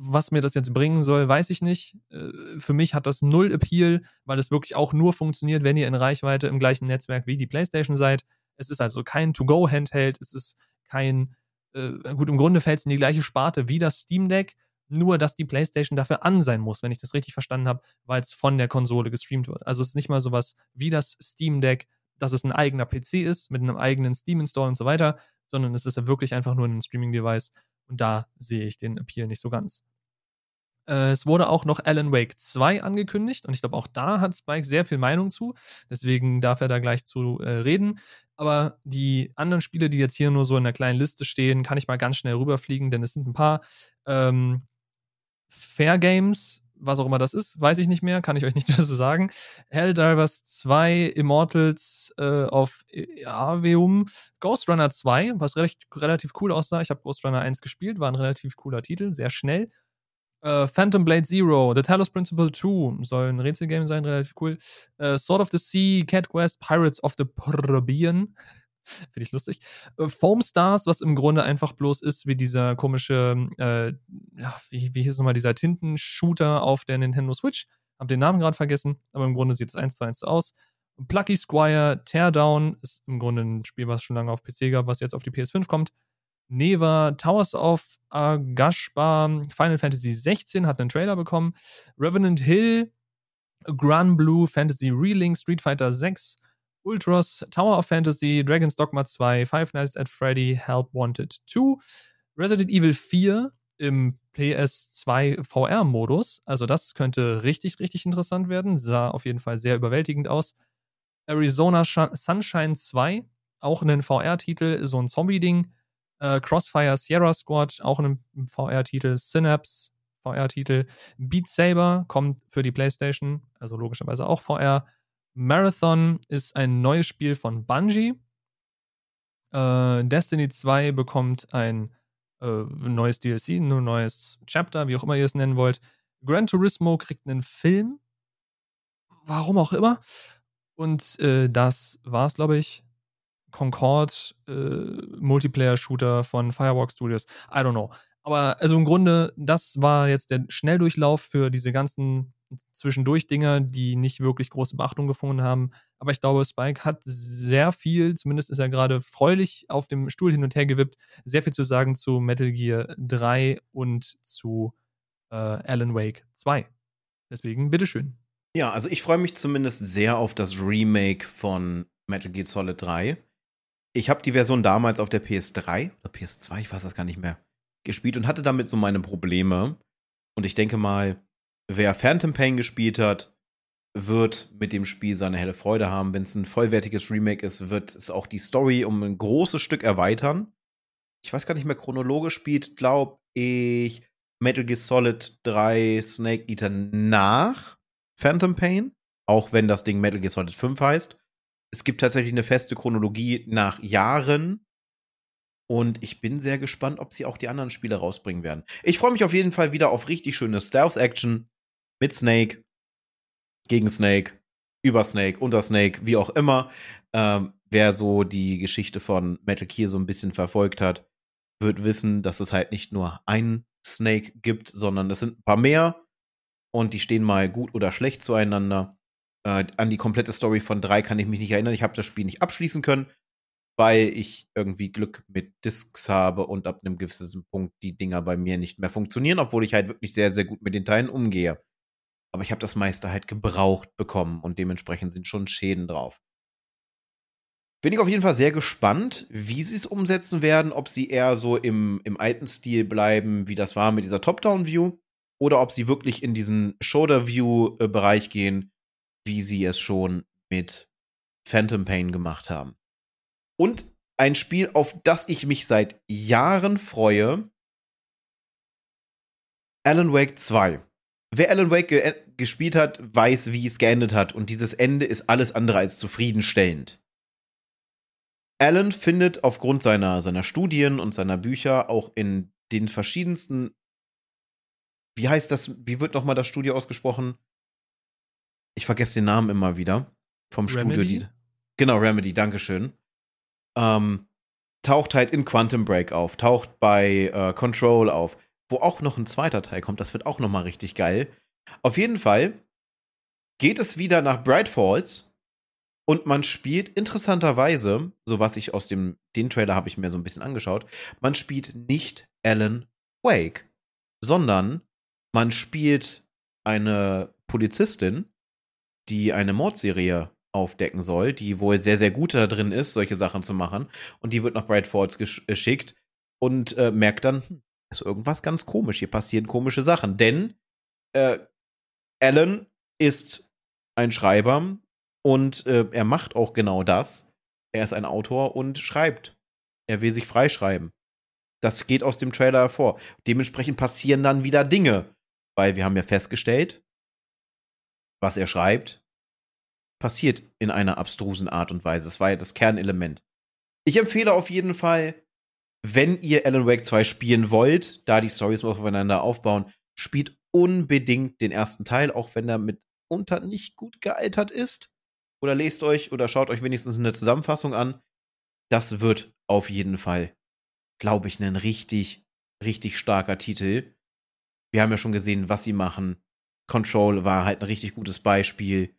was mir das jetzt bringen soll, weiß ich nicht. Äh, für mich hat das null Appeal, weil es wirklich auch nur funktioniert, wenn ihr in Reichweite im gleichen Netzwerk wie die PlayStation seid. Es ist also kein To-Go-Handheld, es ist kein, äh, gut, im Grunde fällt es in die gleiche Sparte wie das Steam Deck, nur dass die PlayStation dafür an sein muss, wenn ich das richtig verstanden habe, weil es von der Konsole gestreamt wird. Also es ist nicht mal sowas wie das Steam Deck, dass es ein eigener PC ist mit einem eigenen Steam-Install und so weiter, sondern es ist ja wirklich einfach nur ein Streaming-Device und da sehe ich den Appeal nicht so ganz. Äh, es wurde auch noch Alan Wake 2 angekündigt und ich glaube, auch da hat Spike sehr viel Meinung zu. Deswegen darf er da gleich zu äh, reden. Aber die anderen Spiele, die jetzt hier nur so in einer kleinen Liste stehen, kann ich mal ganz schnell rüberfliegen, denn es sind ein paar ähm, Fair Games, was auch immer das ist, weiß ich nicht mehr, kann ich euch nicht mehr so sagen. Helldivers 2, Immortals äh, of Aveum, Ghost Runner 2, was recht, relativ cool aussah. Ich habe Ghost Runner 1 gespielt, war ein relativ cooler Titel, sehr schnell. Uh, Phantom Blade Zero, The Talos Principle 2 soll ein Rätselgame sein, relativ cool. Uh, Sword of the Sea, Cat Quest, Pirates of the Caribbean. Finde ich lustig. Uh, Foam Stars, was im Grunde einfach bloß ist wie dieser komische, äh, ja, wie, wie hieß nochmal, dieser Tintenshooter auf der Nintendo Switch. Hab den Namen gerade vergessen, aber im Grunde sieht es eins zu eins so aus. Plucky Squire, Teardown ist im Grunde ein Spiel, was schon lange auf PC gab, was jetzt auf die PS5 kommt. Neva, Towers of Agashba, Final Fantasy 16 hat einen Trailer bekommen. Revenant Hill, Gran Blue Fantasy Reeling, Street Fighter 6, Ultros, Tower of Fantasy, Dragon's Dogma 2, Five Nights at Freddy, Help Wanted 2, Resident Evil 4 im PS2 VR-Modus. Also das könnte richtig, richtig interessant werden. Sah auf jeden Fall sehr überwältigend aus. Arizona Sunshine 2, auch ein VR-Titel, so ein Zombie-Ding. Äh, Crossfire Sierra Squad, auch ein VR-Titel. Synapse, VR-Titel. Beat Saber kommt für die PlayStation, also logischerweise auch VR. Marathon ist ein neues Spiel von Bungie. Äh, Destiny 2 bekommt ein äh, neues DLC, ein neues Chapter, wie auch immer ihr es nennen wollt. Gran Turismo kriegt einen Film. Warum auch immer. Und äh, das war's, glaube ich. Concorde äh, Multiplayer-Shooter von Firewalk Studios. I don't know. Aber also im Grunde, das war jetzt der Schnelldurchlauf für diese ganzen Zwischendurch-Dinger, die nicht wirklich große Beachtung gefunden haben. Aber ich glaube, Spike hat sehr viel, zumindest ist er gerade freulich auf dem Stuhl hin und her gewippt, sehr viel zu sagen zu Metal Gear 3 und zu äh, Alan Wake 2. Deswegen, bitteschön. Ja, also ich freue mich zumindest sehr auf das Remake von Metal Gear Solid 3. Ich habe die Version damals auf der PS3 oder PS2, ich weiß das gar nicht mehr, gespielt und hatte damit so meine Probleme. Und ich denke mal, wer Phantom Pain gespielt hat, wird mit dem Spiel seine helle Freude haben. Wenn es ein vollwertiges Remake ist, wird es auch die Story um ein großes Stück erweitern. Ich weiß gar nicht mehr, chronologisch spielt, glaube ich, Metal Gear Solid 3 Snake Eater nach Phantom Pain, auch wenn das Ding Metal Gear Solid 5 heißt. Es gibt tatsächlich eine feste Chronologie nach Jahren. Und ich bin sehr gespannt, ob sie auch die anderen Spiele rausbringen werden. Ich freue mich auf jeden Fall wieder auf richtig schöne Stealth-Action mit Snake, gegen Snake, über Snake, unter Snake, wie auch immer. Ähm, wer so die Geschichte von Metal Gear so ein bisschen verfolgt hat, wird wissen, dass es halt nicht nur einen Snake gibt, sondern es sind ein paar mehr und die stehen mal gut oder schlecht zueinander. Äh, an die komplette Story von 3 kann ich mich nicht erinnern. Ich habe das Spiel nicht abschließen können, weil ich irgendwie Glück mit Discs habe und ab einem gewissen Punkt die Dinger bei mir nicht mehr funktionieren, obwohl ich halt wirklich sehr, sehr gut mit den Teilen umgehe. Aber ich habe das meiste halt gebraucht bekommen und dementsprechend sind schon Schäden drauf. Bin ich auf jeden Fall sehr gespannt, wie sie es umsetzen werden, ob sie eher so im, im alten Stil bleiben, wie das war mit dieser Top-Down-View, oder ob sie wirklich in diesen Shoulder-View-Bereich gehen, wie sie es schon mit Phantom Pain gemacht haben. Und ein Spiel, auf das ich mich seit Jahren freue, Alan Wake 2. Wer Alan Wake ge gespielt hat, weiß, wie es geendet hat. Und dieses Ende ist alles andere als zufriedenstellend. Alan findet aufgrund seiner, seiner Studien und seiner Bücher auch in den verschiedensten. Wie heißt das? Wie wird nochmal das Studio ausgesprochen? Ich vergesse den Namen immer wieder. Vom Remedy? Studio. Die, genau, Remedy, Dankeschön. Ähm, taucht halt in Quantum Break auf, taucht bei äh, Control auf wo auch noch ein zweiter Teil kommt. Das wird auch noch mal richtig geil. Auf jeden Fall geht es wieder nach Bright Falls und man spielt interessanterweise, so was ich aus dem den Trailer habe ich mir so ein bisschen angeschaut, man spielt nicht Alan Wake, sondern man spielt eine Polizistin, die eine Mordserie aufdecken soll, die wohl sehr, sehr gut da drin ist, solche Sachen zu machen. Und die wird nach Bright Falls geschickt und äh, merkt dann, hm, ist irgendwas ganz komisch. Hier passieren komische Sachen. Denn äh, Alan ist ein Schreiber und äh, er macht auch genau das. Er ist ein Autor und schreibt. Er will sich freischreiben. Das geht aus dem Trailer hervor. Dementsprechend passieren dann wieder Dinge. Weil wir haben ja festgestellt, was er schreibt, passiert in einer abstrusen Art und Weise. Das war ja das Kernelement. Ich empfehle auf jeden Fall wenn ihr Alan Wake 2 spielen wollt, da die Stories aufeinander aufbauen, spielt unbedingt den ersten Teil, auch wenn er mitunter nicht gut gealtert ist. Oder lest euch oder schaut euch wenigstens eine Zusammenfassung an. Das wird auf jeden Fall, glaube ich, ein richtig, richtig starker Titel. Wir haben ja schon gesehen, was sie machen. Control war halt ein richtig gutes Beispiel,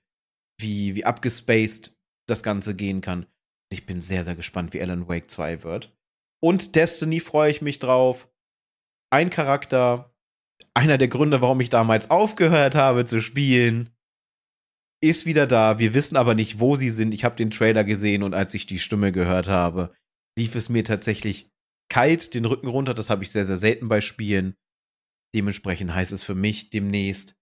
wie, wie abgespaced das Ganze gehen kann. Ich bin sehr, sehr gespannt, wie Alan Wake 2 wird. Und Destiny freue ich mich drauf. Ein Charakter, einer der Gründe, warum ich damals aufgehört habe zu spielen. ist wieder da. Wir wissen aber nicht, wo sie sind. Ich habe den Trailer gesehen und als ich die Stimme gehört habe, lief es mir tatsächlich kalt den Rücken runter. Das habe ich sehr, sehr selten bei Spielen. Dementsprechend heißt es für mich demnächst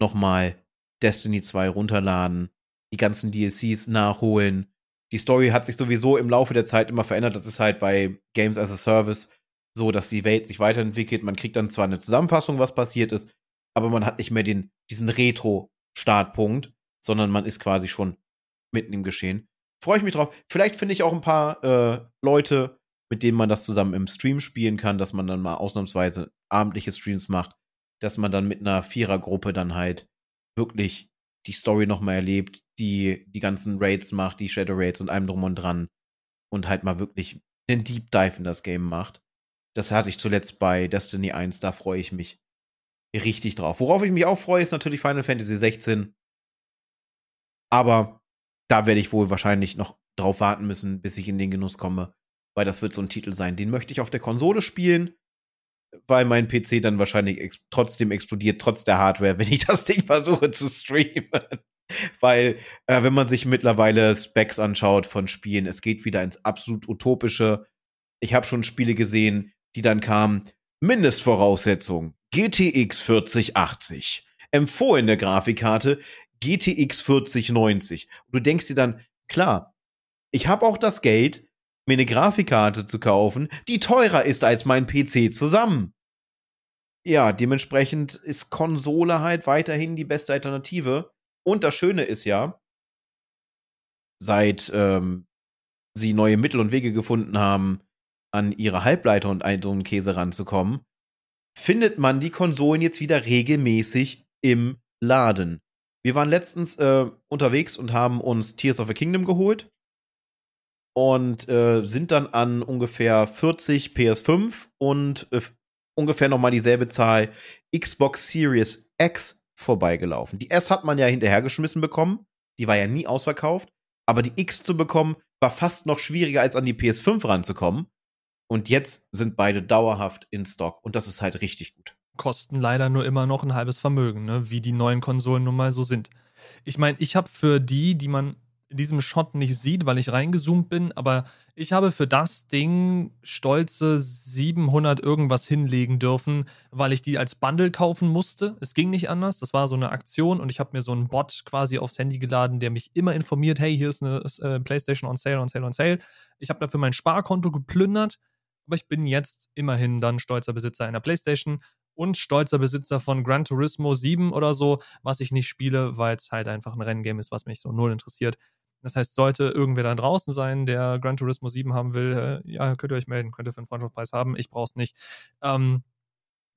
nochmal Destiny 2 runterladen, die ganzen DLCs nachholen. Die Story hat sich sowieso im Laufe der Zeit immer verändert. Das ist halt bei Games as a Service so, dass die Welt sich weiterentwickelt. Man kriegt dann zwar eine Zusammenfassung, was passiert ist, aber man hat nicht mehr den, diesen Retro-Startpunkt, sondern man ist quasi schon mitten im Geschehen. Freue ich mich drauf. Vielleicht finde ich auch ein paar äh, Leute, mit denen man das zusammen im Stream spielen kann, dass man dann mal ausnahmsweise abendliche Streams macht, dass man dann mit einer Vierergruppe dann halt wirklich die Story nochmal erlebt, die die ganzen Raids macht, die Shadow Raids und allem drum und dran und halt mal wirklich einen Deep Dive in das Game macht. Das hatte ich zuletzt bei Destiny 1, da freue ich mich richtig drauf. Worauf ich mich auch freue, ist natürlich Final Fantasy 16. Aber da werde ich wohl wahrscheinlich noch drauf warten müssen, bis ich in den Genuss komme, weil das wird so ein Titel sein. Den möchte ich auf der Konsole spielen, weil mein PC dann wahrscheinlich ex trotzdem explodiert, trotz der Hardware, wenn ich das Ding versuche zu streamen. weil, äh, wenn man sich mittlerweile Specs anschaut von Spielen, es geht wieder ins absolut utopische. Ich habe schon Spiele gesehen, die dann kamen. Mindestvoraussetzung GTX 4080. Empfohlene Grafikkarte GTX 4090. Und du denkst dir dann, klar, ich habe auch das Geld, mir eine Grafikkarte zu kaufen, die teurer ist als mein PC zusammen. Ja, dementsprechend ist Konsole halt weiterhin die beste Alternative. Und das Schöne ist ja, seit ähm, sie neue Mittel und Wege gefunden haben, an ihre Halbleiter und so einen Käse ranzukommen, findet man die Konsolen jetzt wieder regelmäßig im Laden. Wir waren letztens äh, unterwegs und haben uns Tears of the Kingdom geholt und äh, sind dann an ungefähr 40 PS5 und äh, ungefähr nochmal dieselbe Zahl Xbox Series X vorbeigelaufen. Die S hat man ja hinterhergeschmissen bekommen, die war ja nie ausverkauft, aber die X zu bekommen war fast noch schwieriger als an die PS5 ranzukommen. Und jetzt sind beide dauerhaft in Stock und das ist halt richtig gut. Kosten leider nur immer noch ein halbes Vermögen, ne? wie die neuen Konsolen nun mal so sind. Ich meine, ich habe für die, die man in diesem Shot nicht sieht, weil ich reingezoomt bin, aber ich habe für das Ding stolze 700 irgendwas hinlegen dürfen, weil ich die als Bundle kaufen musste. Es ging nicht anders. Das war so eine Aktion und ich habe mir so einen Bot quasi aufs Handy geladen, der mich immer informiert: hey, hier ist eine äh, PlayStation on sale, on sale, on sale. Ich habe dafür mein Sparkonto geplündert aber ich bin jetzt immerhin dann stolzer Besitzer einer PlayStation und stolzer Besitzer von Gran Turismo 7 oder so, was ich nicht spiele, weil es halt einfach ein Renngame ist, was mich so null interessiert. Das heißt, sollte irgendwer da draußen sein, der Gran Turismo 7 haben will, äh, ja, könnt ihr euch melden, könnt ihr für einen Freundschaftspreis haben. Ich brauch's nicht. Ähm,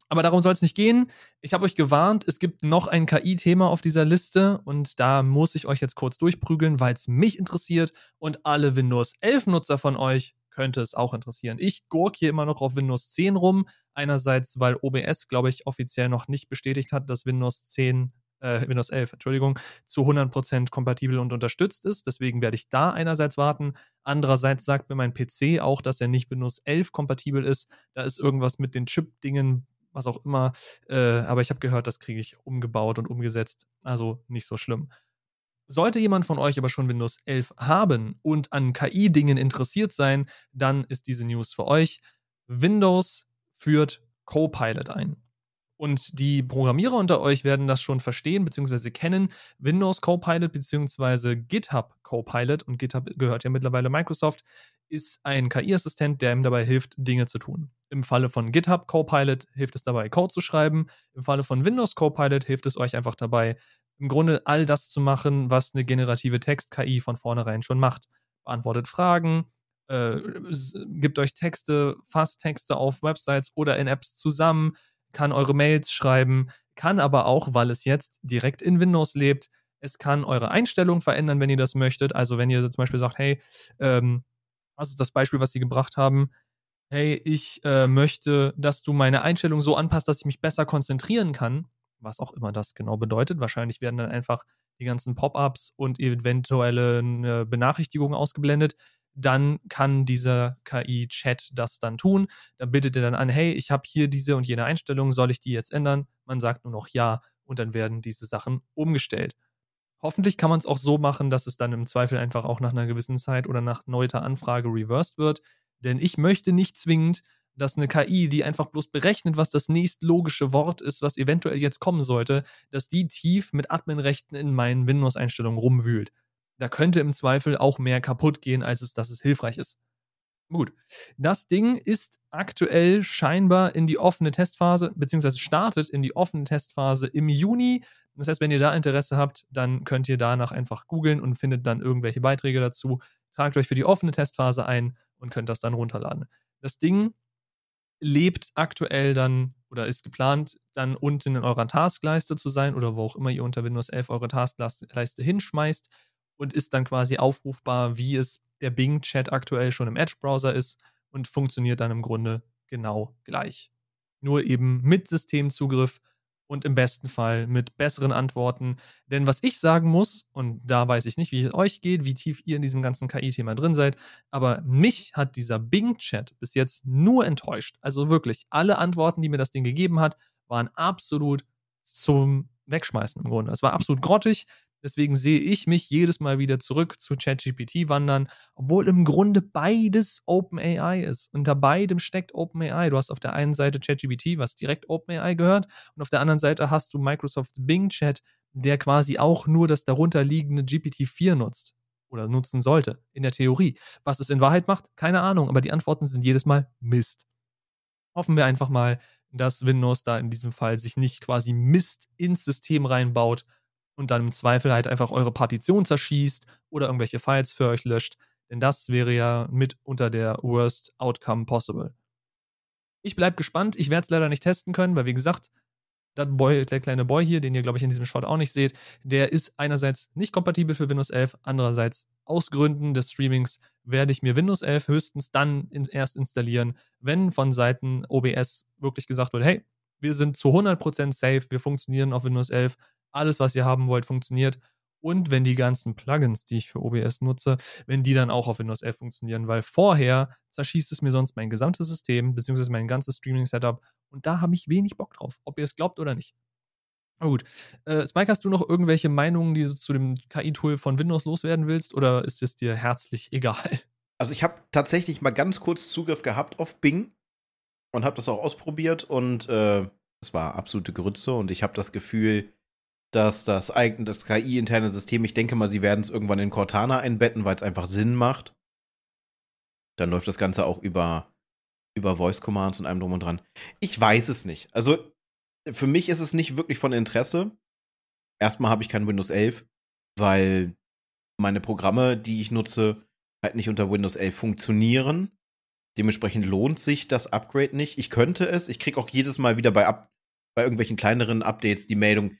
aber darum soll es nicht gehen. Ich habe euch gewarnt, es gibt noch ein KI-Thema auf dieser Liste und da muss ich euch jetzt kurz durchprügeln, weil es mich interessiert und alle Windows 11-Nutzer von euch könnte es auch interessieren. Ich gurk hier immer noch auf Windows 10 rum. Einerseits, weil OBS, glaube ich, offiziell noch nicht bestätigt hat, dass Windows 10 äh, Windows 11, Entschuldigung, zu 100% kompatibel und unterstützt ist. Deswegen werde ich da einerseits warten. Andererseits sagt mir mein PC auch, dass er nicht Windows 11 kompatibel ist. Da ist irgendwas mit den Chip-Dingen, was auch immer. Äh, aber ich habe gehört, das kriege ich umgebaut und umgesetzt. Also nicht so schlimm. Sollte jemand von euch aber schon Windows 11 haben und an KI-Dingen interessiert sein, dann ist diese News für euch. Windows führt Copilot ein. Und die Programmierer unter euch werden das schon verstehen bzw. kennen. Windows Copilot bzw. GitHub Copilot, und GitHub gehört ja mittlerweile Microsoft, ist ein KI-Assistent, der ihm dabei hilft, Dinge zu tun. Im Falle von GitHub Copilot hilft es dabei, Code zu schreiben. Im Falle von Windows Copilot hilft es euch einfach dabei, im Grunde all das zu machen, was eine generative Text-KI von vornherein schon macht. Beantwortet Fragen, äh, gibt euch Texte, fasst Texte auf Websites oder in Apps zusammen, kann eure Mails schreiben, kann aber auch, weil es jetzt direkt in Windows lebt, es kann eure Einstellungen verändern, wenn ihr das möchtet. Also wenn ihr zum Beispiel sagt, hey, ähm, was ist das Beispiel, was sie gebracht haben? Hey, ich äh, möchte, dass du meine Einstellung so anpasst, dass ich mich besser konzentrieren kann was auch immer das genau bedeutet. Wahrscheinlich werden dann einfach die ganzen Pop-ups und eventuelle äh, Benachrichtigungen ausgeblendet. Dann kann dieser KI-Chat das dann tun. Dann bittet er dann an, hey, ich habe hier diese und jene Einstellung, soll ich die jetzt ändern? Man sagt nur noch ja und dann werden diese Sachen umgestellt. Hoffentlich kann man es auch so machen, dass es dann im Zweifel einfach auch nach einer gewissen Zeit oder nach neuter Anfrage reversed wird. Denn ich möchte nicht zwingend, dass eine KI, die einfach bloß berechnet, was das nächstlogische Wort ist, was eventuell jetzt kommen sollte, dass die tief mit Adminrechten in meinen Windows-Einstellungen rumwühlt. Da könnte im Zweifel auch mehr kaputt gehen, als es, dass es hilfreich ist. Gut. Das Ding ist aktuell scheinbar in die offene Testphase, beziehungsweise startet in die offene Testphase im Juni. Das heißt, wenn ihr da Interesse habt, dann könnt ihr danach einfach googeln und findet dann irgendwelche Beiträge dazu. Tragt euch für die offene Testphase ein und könnt das dann runterladen. Das Ding lebt aktuell dann oder ist geplant, dann unten in eurer Taskleiste zu sein oder wo auch immer ihr unter Windows 11 eure Taskleiste hinschmeißt und ist dann quasi aufrufbar, wie es der Bing-Chat aktuell schon im Edge-Browser ist und funktioniert dann im Grunde genau gleich. Nur eben mit Systemzugriff und im besten Fall mit besseren Antworten. Denn was ich sagen muss, und da weiß ich nicht, wie es euch geht, wie tief ihr in diesem ganzen KI-Thema drin seid, aber mich hat dieser Bing-Chat bis jetzt nur enttäuscht. Also wirklich, alle Antworten, die mir das Ding gegeben hat, waren absolut zum Wegschmeißen im Grunde. Es war absolut grottig. Deswegen sehe ich mich jedes Mal wieder zurück zu ChatGPT wandern, obwohl im Grunde beides OpenAI ist. Unter beidem steckt OpenAI. Du hast auf der einen Seite ChatGPT, was direkt OpenAI gehört, und auf der anderen Seite hast du Microsoft Bing Chat, der quasi auch nur das darunterliegende GPT-4 nutzt oder nutzen sollte, in der Theorie. Was es in Wahrheit macht, keine Ahnung, aber die Antworten sind jedes Mal Mist. Hoffen wir einfach mal, dass Windows da in diesem Fall sich nicht quasi Mist ins System reinbaut, und dann im Zweifel halt einfach eure Partition zerschießt oder irgendwelche Files für euch löscht. Denn das wäre ja mit unter der Worst Outcome Possible. Ich bleibe gespannt. Ich werde es leider nicht testen können, weil wie gesagt, Boy, der kleine Boy hier, den ihr glaube ich in diesem Shot auch nicht seht, der ist einerseits nicht kompatibel für Windows 11, andererseits aus Gründen des Streamings werde ich mir Windows 11 höchstens dann erst installieren, wenn von Seiten OBS wirklich gesagt wird, hey, wir sind zu 100% safe, wir funktionieren auf Windows 11, alles, was ihr haben wollt, funktioniert. Und wenn die ganzen Plugins, die ich für OBS nutze, wenn die dann auch auf Windows 11 funktionieren, weil vorher zerschießt es mir sonst mein gesamtes System, beziehungsweise mein ganzes Streaming-Setup und da habe ich wenig Bock drauf, ob ihr es glaubt oder nicht. Aber gut. Äh, Spike, hast du noch irgendwelche Meinungen, die du zu dem KI-Tool von Windows loswerden willst oder ist es dir herzlich egal? Also ich habe tatsächlich mal ganz kurz Zugriff gehabt auf Bing und habe das auch ausprobiert und äh, es war absolute Grütze und ich habe das Gefühl, dass das das KI-interne System, ich denke mal, sie werden es irgendwann in Cortana einbetten, weil es einfach Sinn macht. Dann läuft das Ganze auch über, über Voice Commands und allem drum und dran. Ich weiß es nicht. Also, für mich ist es nicht wirklich von Interesse. Erstmal habe ich kein Windows 11, weil meine Programme, die ich nutze, halt nicht unter Windows 11 funktionieren. Dementsprechend lohnt sich das Upgrade nicht. Ich könnte es. Ich kriege auch jedes Mal wieder bei, Up bei irgendwelchen kleineren Updates die Meldung,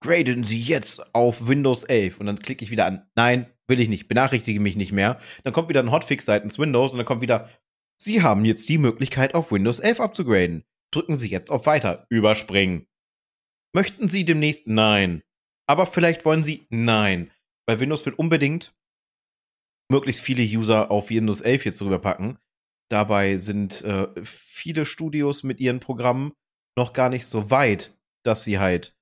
graden Sie jetzt auf Windows 11. Und dann klicke ich wieder an, nein, will ich nicht, benachrichtige mich nicht mehr. Dann kommt wieder ein Hotfix seitens Windows und dann kommt wieder, Sie haben jetzt die Möglichkeit, auf Windows 11 abzugraden. Drücken Sie jetzt auf Weiter. Überspringen. Möchten Sie demnächst? Nein. Aber vielleicht wollen Sie? Nein. Weil Windows will unbedingt möglichst viele User auf Windows 11 jetzt rüberpacken. Dabei sind äh, viele Studios mit ihren Programmen noch gar nicht so weit, dass sie halt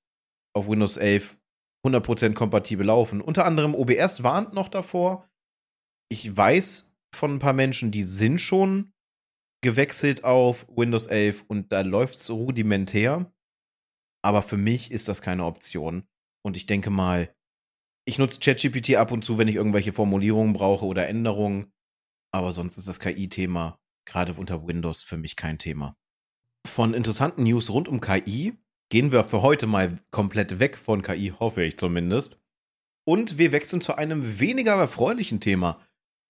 auf Windows 11 100% kompatibel laufen. Unter anderem OBS warnt noch davor. Ich weiß von ein paar Menschen, die sind schon gewechselt auf Windows 11 und da läuft es rudimentär. Aber für mich ist das keine Option. Und ich denke mal, ich nutze ChatGPT ab und zu, wenn ich irgendwelche Formulierungen brauche oder Änderungen. Aber sonst ist das KI-Thema gerade unter Windows für mich kein Thema. Von interessanten News rund um KI gehen wir für heute mal komplett weg von KI, hoffe ich zumindest. Und wir wechseln zu einem weniger erfreulichen Thema.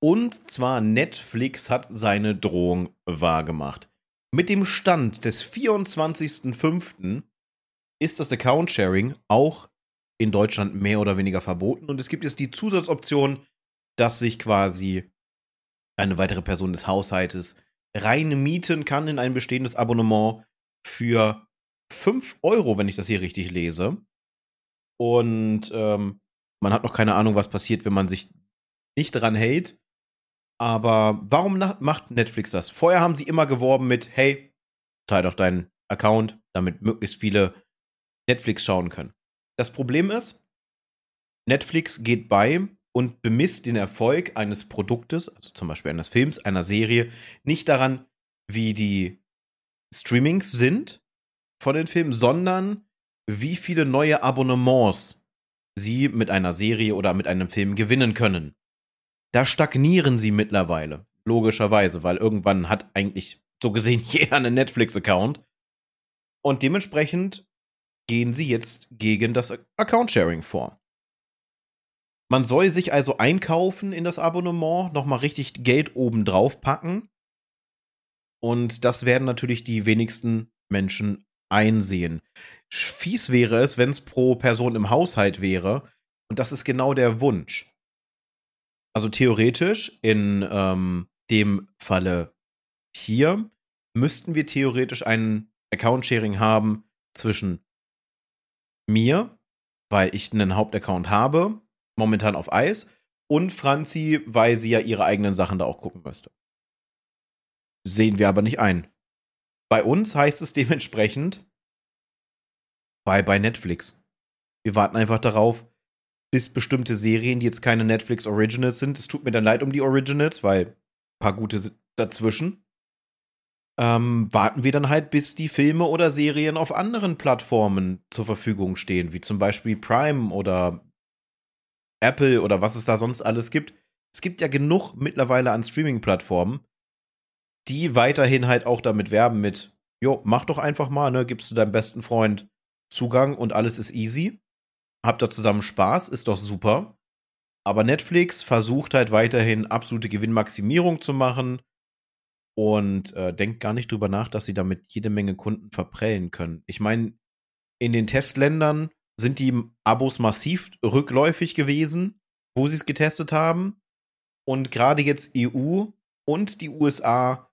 Und zwar Netflix hat seine Drohung wahrgemacht. Mit dem Stand des 24.05. ist das Account-Sharing auch in Deutschland mehr oder weniger verboten. Und es gibt jetzt die Zusatzoption, dass sich quasi eine weitere Person des Haushaltes rein mieten kann in ein bestehendes Abonnement für 5 Euro, wenn ich das hier richtig lese. Und ähm, man hat noch keine Ahnung, was passiert, wenn man sich nicht dran hält. Aber warum macht Netflix das? Vorher haben sie immer geworben mit, hey, teil doch deinen Account, damit möglichst viele Netflix schauen können. Das Problem ist, Netflix geht bei und bemisst den Erfolg eines Produktes, also zum Beispiel eines Films, einer Serie, nicht daran, wie die Streamings sind von den Filmen, sondern wie viele neue Abonnements sie mit einer Serie oder mit einem Film gewinnen können. Da stagnieren sie mittlerweile, logischerweise, weil irgendwann hat eigentlich so gesehen jeder einen Netflix-Account. Und dementsprechend gehen sie jetzt gegen das Account-Sharing vor. Man soll sich also einkaufen in das Abonnement, nochmal richtig Geld oben drauf packen. Und das werden natürlich die wenigsten Menschen einsehen. Fies wäre es, wenn es pro Person im Haushalt wäre. Und das ist genau der Wunsch. Also theoretisch, in ähm, dem Falle hier, müssten wir theoretisch ein Account-Sharing haben zwischen mir, weil ich einen Hauptaccount habe, momentan auf Eis, und Franzi, weil sie ja ihre eigenen Sachen da auch gucken müsste. Sehen wir aber nicht ein. Bei uns heißt es dementsprechend, bei bei Netflix. Wir warten einfach darauf, bis bestimmte Serien, die jetzt keine Netflix Originals sind, es tut mir dann leid um die Originals, weil ein paar gute dazwischen, ähm, warten wir dann halt, bis die Filme oder Serien auf anderen Plattformen zur Verfügung stehen, wie zum Beispiel Prime oder Apple oder was es da sonst alles gibt. Es gibt ja genug mittlerweile an Streaming-Plattformen, die weiterhin halt auch damit werben mit, jo, mach doch einfach mal, ne, gibst du deinem besten Freund Zugang und alles ist easy. Habt da zusammen Spaß, ist doch super. Aber Netflix versucht halt weiterhin absolute Gewinnmaximierung zu machen und äh, denkt gar nicht drüber nach, dass sie damit jede Menge Kunden verprellen können. Ich meine, in den Testländern sind die Abos massiv rückläufig gewesen, wo sie es getestet haben. Und gerade jetzt EU und die USA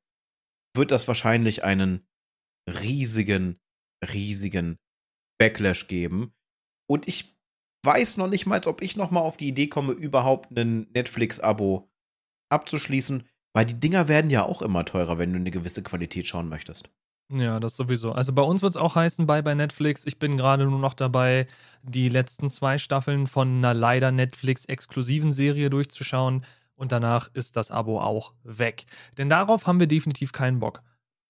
wird das wahrscheinlich einen riesigen, riesigen Backlash geben. Und ich weiß noch nicht mal, ob ich noch mal auf die Idee komme, überhaupt ein Netflix-Abo abzuschließen, weil die Dinger werden ja auch immer teurer, wenn du eine gewisse Qualität schauen möchtest. Ja, das sowieso. Also bei uns wird es auch heißen, bei bei Netflix. Ich bin gerade nur noch dabei, die letzten zwei Staffeln von einer leider Netflix-exklusiven Serie durchzuschauen. Und danach ist das Abo auch weg. Denn darauf haben wir definitiv keinen Bock.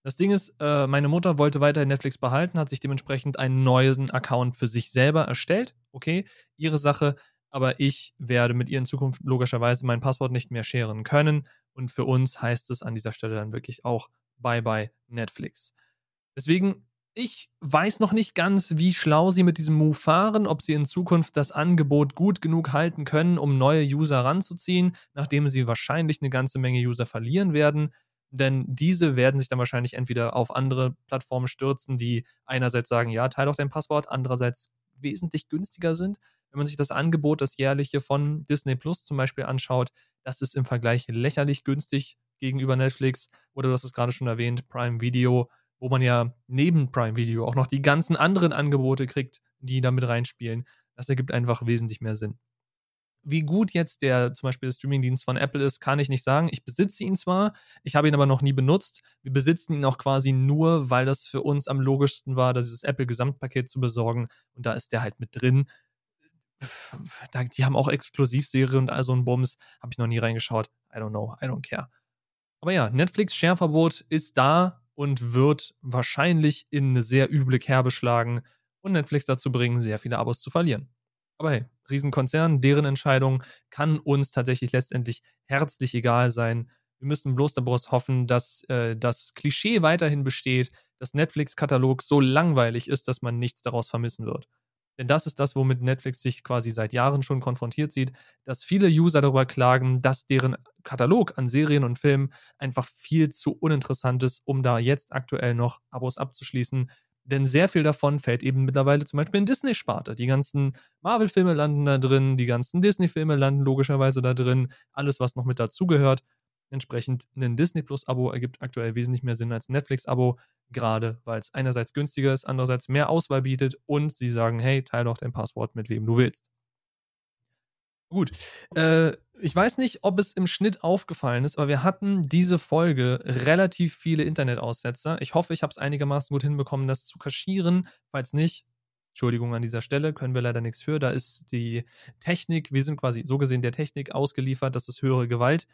Das Ding ist, äh, meine Mutter wollte weiterhin Netflix behalten, hat sich dementsprechend einen neuen Account für sich selber erstellt. Okay, ihre Sache. Aber ich werde mit ihr in Zukunft logischerweise mein Passwort nicht mehr scheren können. Und für uns heißt es an dieser Stelle dann wirklich auch Bye bye Netflix. Deswegen, ich weiß noch nicht ganz, wie schlau sie mit diesem Move fahren, ob sie in Zukunft das Angebot gut genug halten können, um neue User ranzuziehen, nachdem sie wahrscheinlich eine ganze Menge User verlieren werden. Denn diese werden sich dann wahrscheinlich entweder auf andere Plattformen stürzen, die einerseits sagen, ja, teile doch dein Passwort, andererseits wesentlich günstiger sind. Wenn man sich das Angebot, das jährliche von Disney Plus zum Beispiel anschaut, das ist im Vergleich lächerlich günstig gegenüber Netflix oder du hast es gerade schon erwähnt, Prime Video, wo man ja neben Prime Video auch noch die ganzen anderen Angebote kriegt, die da mit reinspielen. Das ergibt einfach wesentlich mehr Sinn. Wie gut jetzt der zum Beispiel der Streamingdienst von Apple ist, kann ich nicht sagen. Ich besitze ihn zwar, ich habe ihn aber noch nie benutzt. Wir besitzen ihn auch quasi nur, weil das für uns am logischsten war, dieses Apple-Gesamtpaket zu besorgen. Und da ist der halt mit drin. Die haben auch Exklusivserie und all so ein Bums. Habe ich noch nie reingeschaut. I don't know. I don't care. Aber ja, Netflix-Shareverbot ist da und wird wahrscheinlich in eine sehr üble Kerbe schlagen und Netflix dazu bringen, sehr viele Abos zu verlieren. Aber hey, Riesenkonzern, deren Entscheidung kann uns tatsächlich letztendlich herzlich egal sein. Wir müssen bloß daraus hoffen, dass äh, das Klischee weiterhin besteht, dass Netflix-Katalog so langweilig ist, dass man nichts daraus vermissen wird. Denn das ist das, womit Netflix sich quasi seit Jahren schon konfrontiert sieht, dass viele User darüber klagen, dass deren Katalog an Serien und Filmen einfach viel zu uninteressant ist, um da jetzt aktuell noch Abos abzuschließen. Denn sehr viel davon fällt eben mittlerweile zum Beispiel in Disney-Sparte. Die ganzen Marvel-Filme landen da drin, die ganzen Disney-Filme landen logischerweise da drin, alles, was noch mit dazugehört. Entsprechend ein Disney Plus-Abo ergibt aktuell wesentlich mehr Sinn als ein Netflix-Abo, gerade weil es einerseits günstiger ist, andererseits mehr Auswahl bietet und sie sagen, hey, teile doch dein Passwort mit wem du willst. Gut. Äh, ich weiß nicht, ob es im Schnitt aufgefallen ist, aber wir hatten diese Folge relativ viele Internetaussetzer. Ich hoffe, ich habe es einigermaßen gut hinbekommen, das zu kaschieren. Falls nicht, Entschuldigung an dieser Stelle, können wir leider nichts für. Da ist die Technik, wir sind quasi so gesehen der Technik ausgeliefert, das ist höhere Gewalt.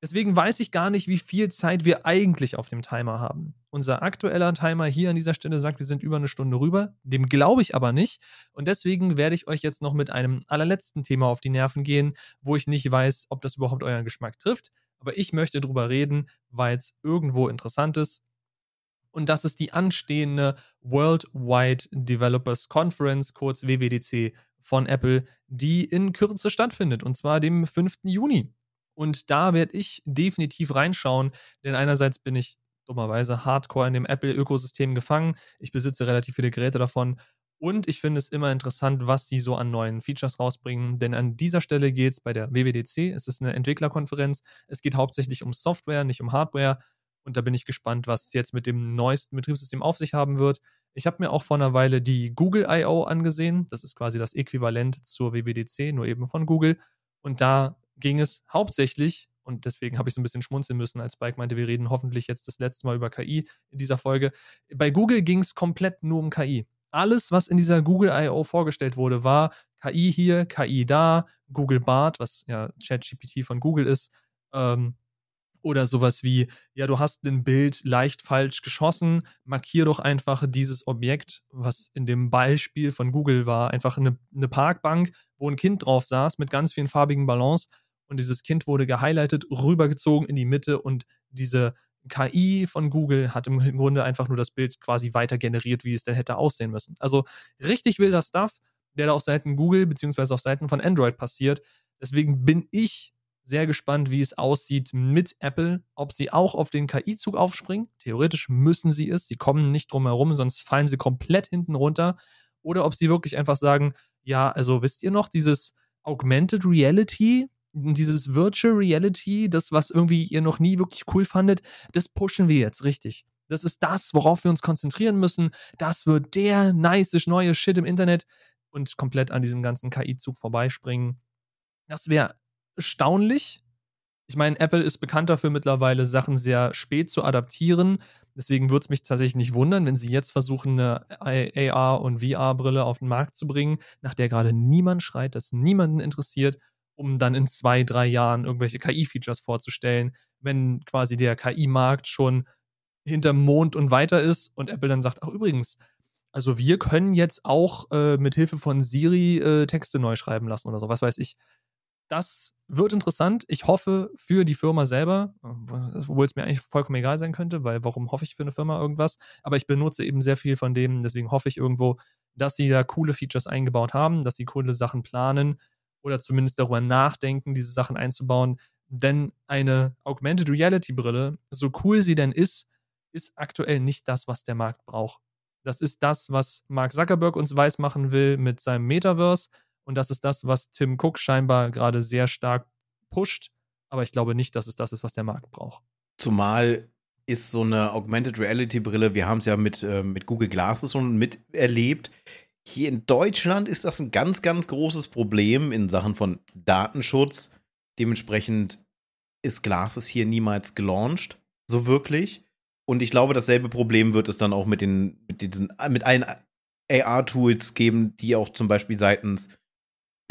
Deswegen weiß ich gar nicht, wie viel Zeit wir eigentlich auf dem Timer haben. Unser aktueller Timer hier an dieser Stelle sagt, wir sind über eine Stunde rüber. Dem glaube ich aber nicht. Und deswegen werde ich euch jetzt noch mit einem allerletzten Thema auf die Nerven gehen, wo ich nicht weiß, ob das überhaupt euren Geschmack trifft. Aber ich möchte drüber reden, weil es irgendwo interessant ist. Und das ist die anstehende Worldwide Developers Conference, kurz WWDC von Apple, die in Kürze stattfindet. Und zwar dem 5. Juni. Und da werde ich definitiv reinschauen, denn einerseits bin ich dummerweise hardcore in dem Apple-Ökosystem gefangen. Ich besitze relativ viele Geräte davon. Und ich finde es immer interessant, was sie so an neuen Features rausbringen. Denn an dieser Stelle geht es bei der WWDC, es ist eine Entwicklerkonferenz. Es geht hauptsächlich um Software, nicht um Hardware. Und da bin ich gespannt, was es jetzt mit dem neuesten Betriebssystem auf sich haben wird. Ich habe mir auch vor einer Weile die Google I.O. angesehen. Das ist quasi das Äquivalent zur WWDC, nur eben von Google. Und da ging es hauptsächlich, und deswegen habe ich so ein bisschen schmunzeln müssen, als Spike meinte, wir reden hoffentlich jetzt das letzte Mal über KI in dieser Folge. Bei Google ging es komplett nur um KI. Alles, was in dieser Google I.O. vorgestellt wurde, war KI hier, KI da, Google Bart, was ja ChatGPT von Google ist, ähm, oder sowas wie, ja, du hast ein Bild leicht falsch geschossen, markier doch einfach dieses Objekt, was in dem Beispiel von Google war, einfach eine, eine Parkbank, wo ein Kind drauf saß mit ganz vielen farbigen Ballons und dieses Kind wurde gehighlightet, rübergezogen in die Mitte und diese KI von Google hat im Grunde einfach nur das Bild quasi weiter generiert, wie es denn hätte aussehen müssen. Also richtig wilder Stuff, der da auf Seiten Google beziehungsweise auf Seiten von Android passiert. Deswegen bin ich sehr gespannt, wie es aussieht mit Apple, ob sie auch auf den KI-Zug aufspringen. Theoretisch müssen sie es, sie kommen nicht drum herum, sonst fallen sie komplett hinten runter. Oder ob sie wirklich einfach sagen, ja, also wisst ihr noch, dieses Augmented Reality, dieses Virtual Reality, das, was irgendwie ihr noch nie wirklich cool fandet, das pushen wir jetzt richtig. Das ist das, worauf wir uns konzentrieren müssen. Das wird der nice neue Shit im Internet und komplett an diesem ganzen KI-Zug vorbeispringen. Das wäre erstaunlich. Ich meine, Apple ist bekannt dafür mittlerweile, Sachen sehr spät zu adaptieren. Deswegen würde es mich tatsächlich nicht wundern, wenn sie jetzt versuchen, eine AR- und VR-Brille auf den Markt zu bringen, nach der gerade niemand schreit, das niemanden interessiert, um dann in zwei, drei Jahren irgendwelche KI-Features vorzustellen, wenn quasi der KI-Markt schon hinterm Mond und weiter ist und Apple dann sagt, ach übrigens, also wir können jetzt auch äh, mit Hilfe von Siri äh, Texte neu schreiben lassen oder so, was weiß ich das wird interessant. Ich hoffe für die Firma selber, obwohl es mir eigentlich vollkommen egal sein könnte, weil warum hoffe ich für eine Firma irgendwas? Aber ich benutze eben sehr viel von dem, deswegen hoffe ich irgendwo, dass sie da coole Features eingebaut haben, dass sie coole Sachen planen oder zumindest darüber nachdenken, diese Sachen einzubauen. Denn eine Augmented Reality Brille, so cool sie denn ist, ist aktuell nicht das, was der Markt braucht. Das ist das, was Mark Zuckerberg uns weismachen will mit seinem Metaverse und das ist das, was Tim Cook scheinbar gerade sehr stark pusht. Aber ich glaube nicht, dass es das ist, was der Markt braucht. Zumal ist so eine Augmented Reality Brille, wir haben es ja mit, äh, mit Google Glasses schon miterlebt. Hier in Deutschland ist das ein ganz, ganz großes Problem in Sachen von Datenschutz. Dementsprechend ist Glasses hier niemals gelauncht, so wirklich. Und ich glaube, dasselbe Problem wird es dann auch mit den, mit diesen, mit allen AR-Tools geben, die auch zum Beispiel seitens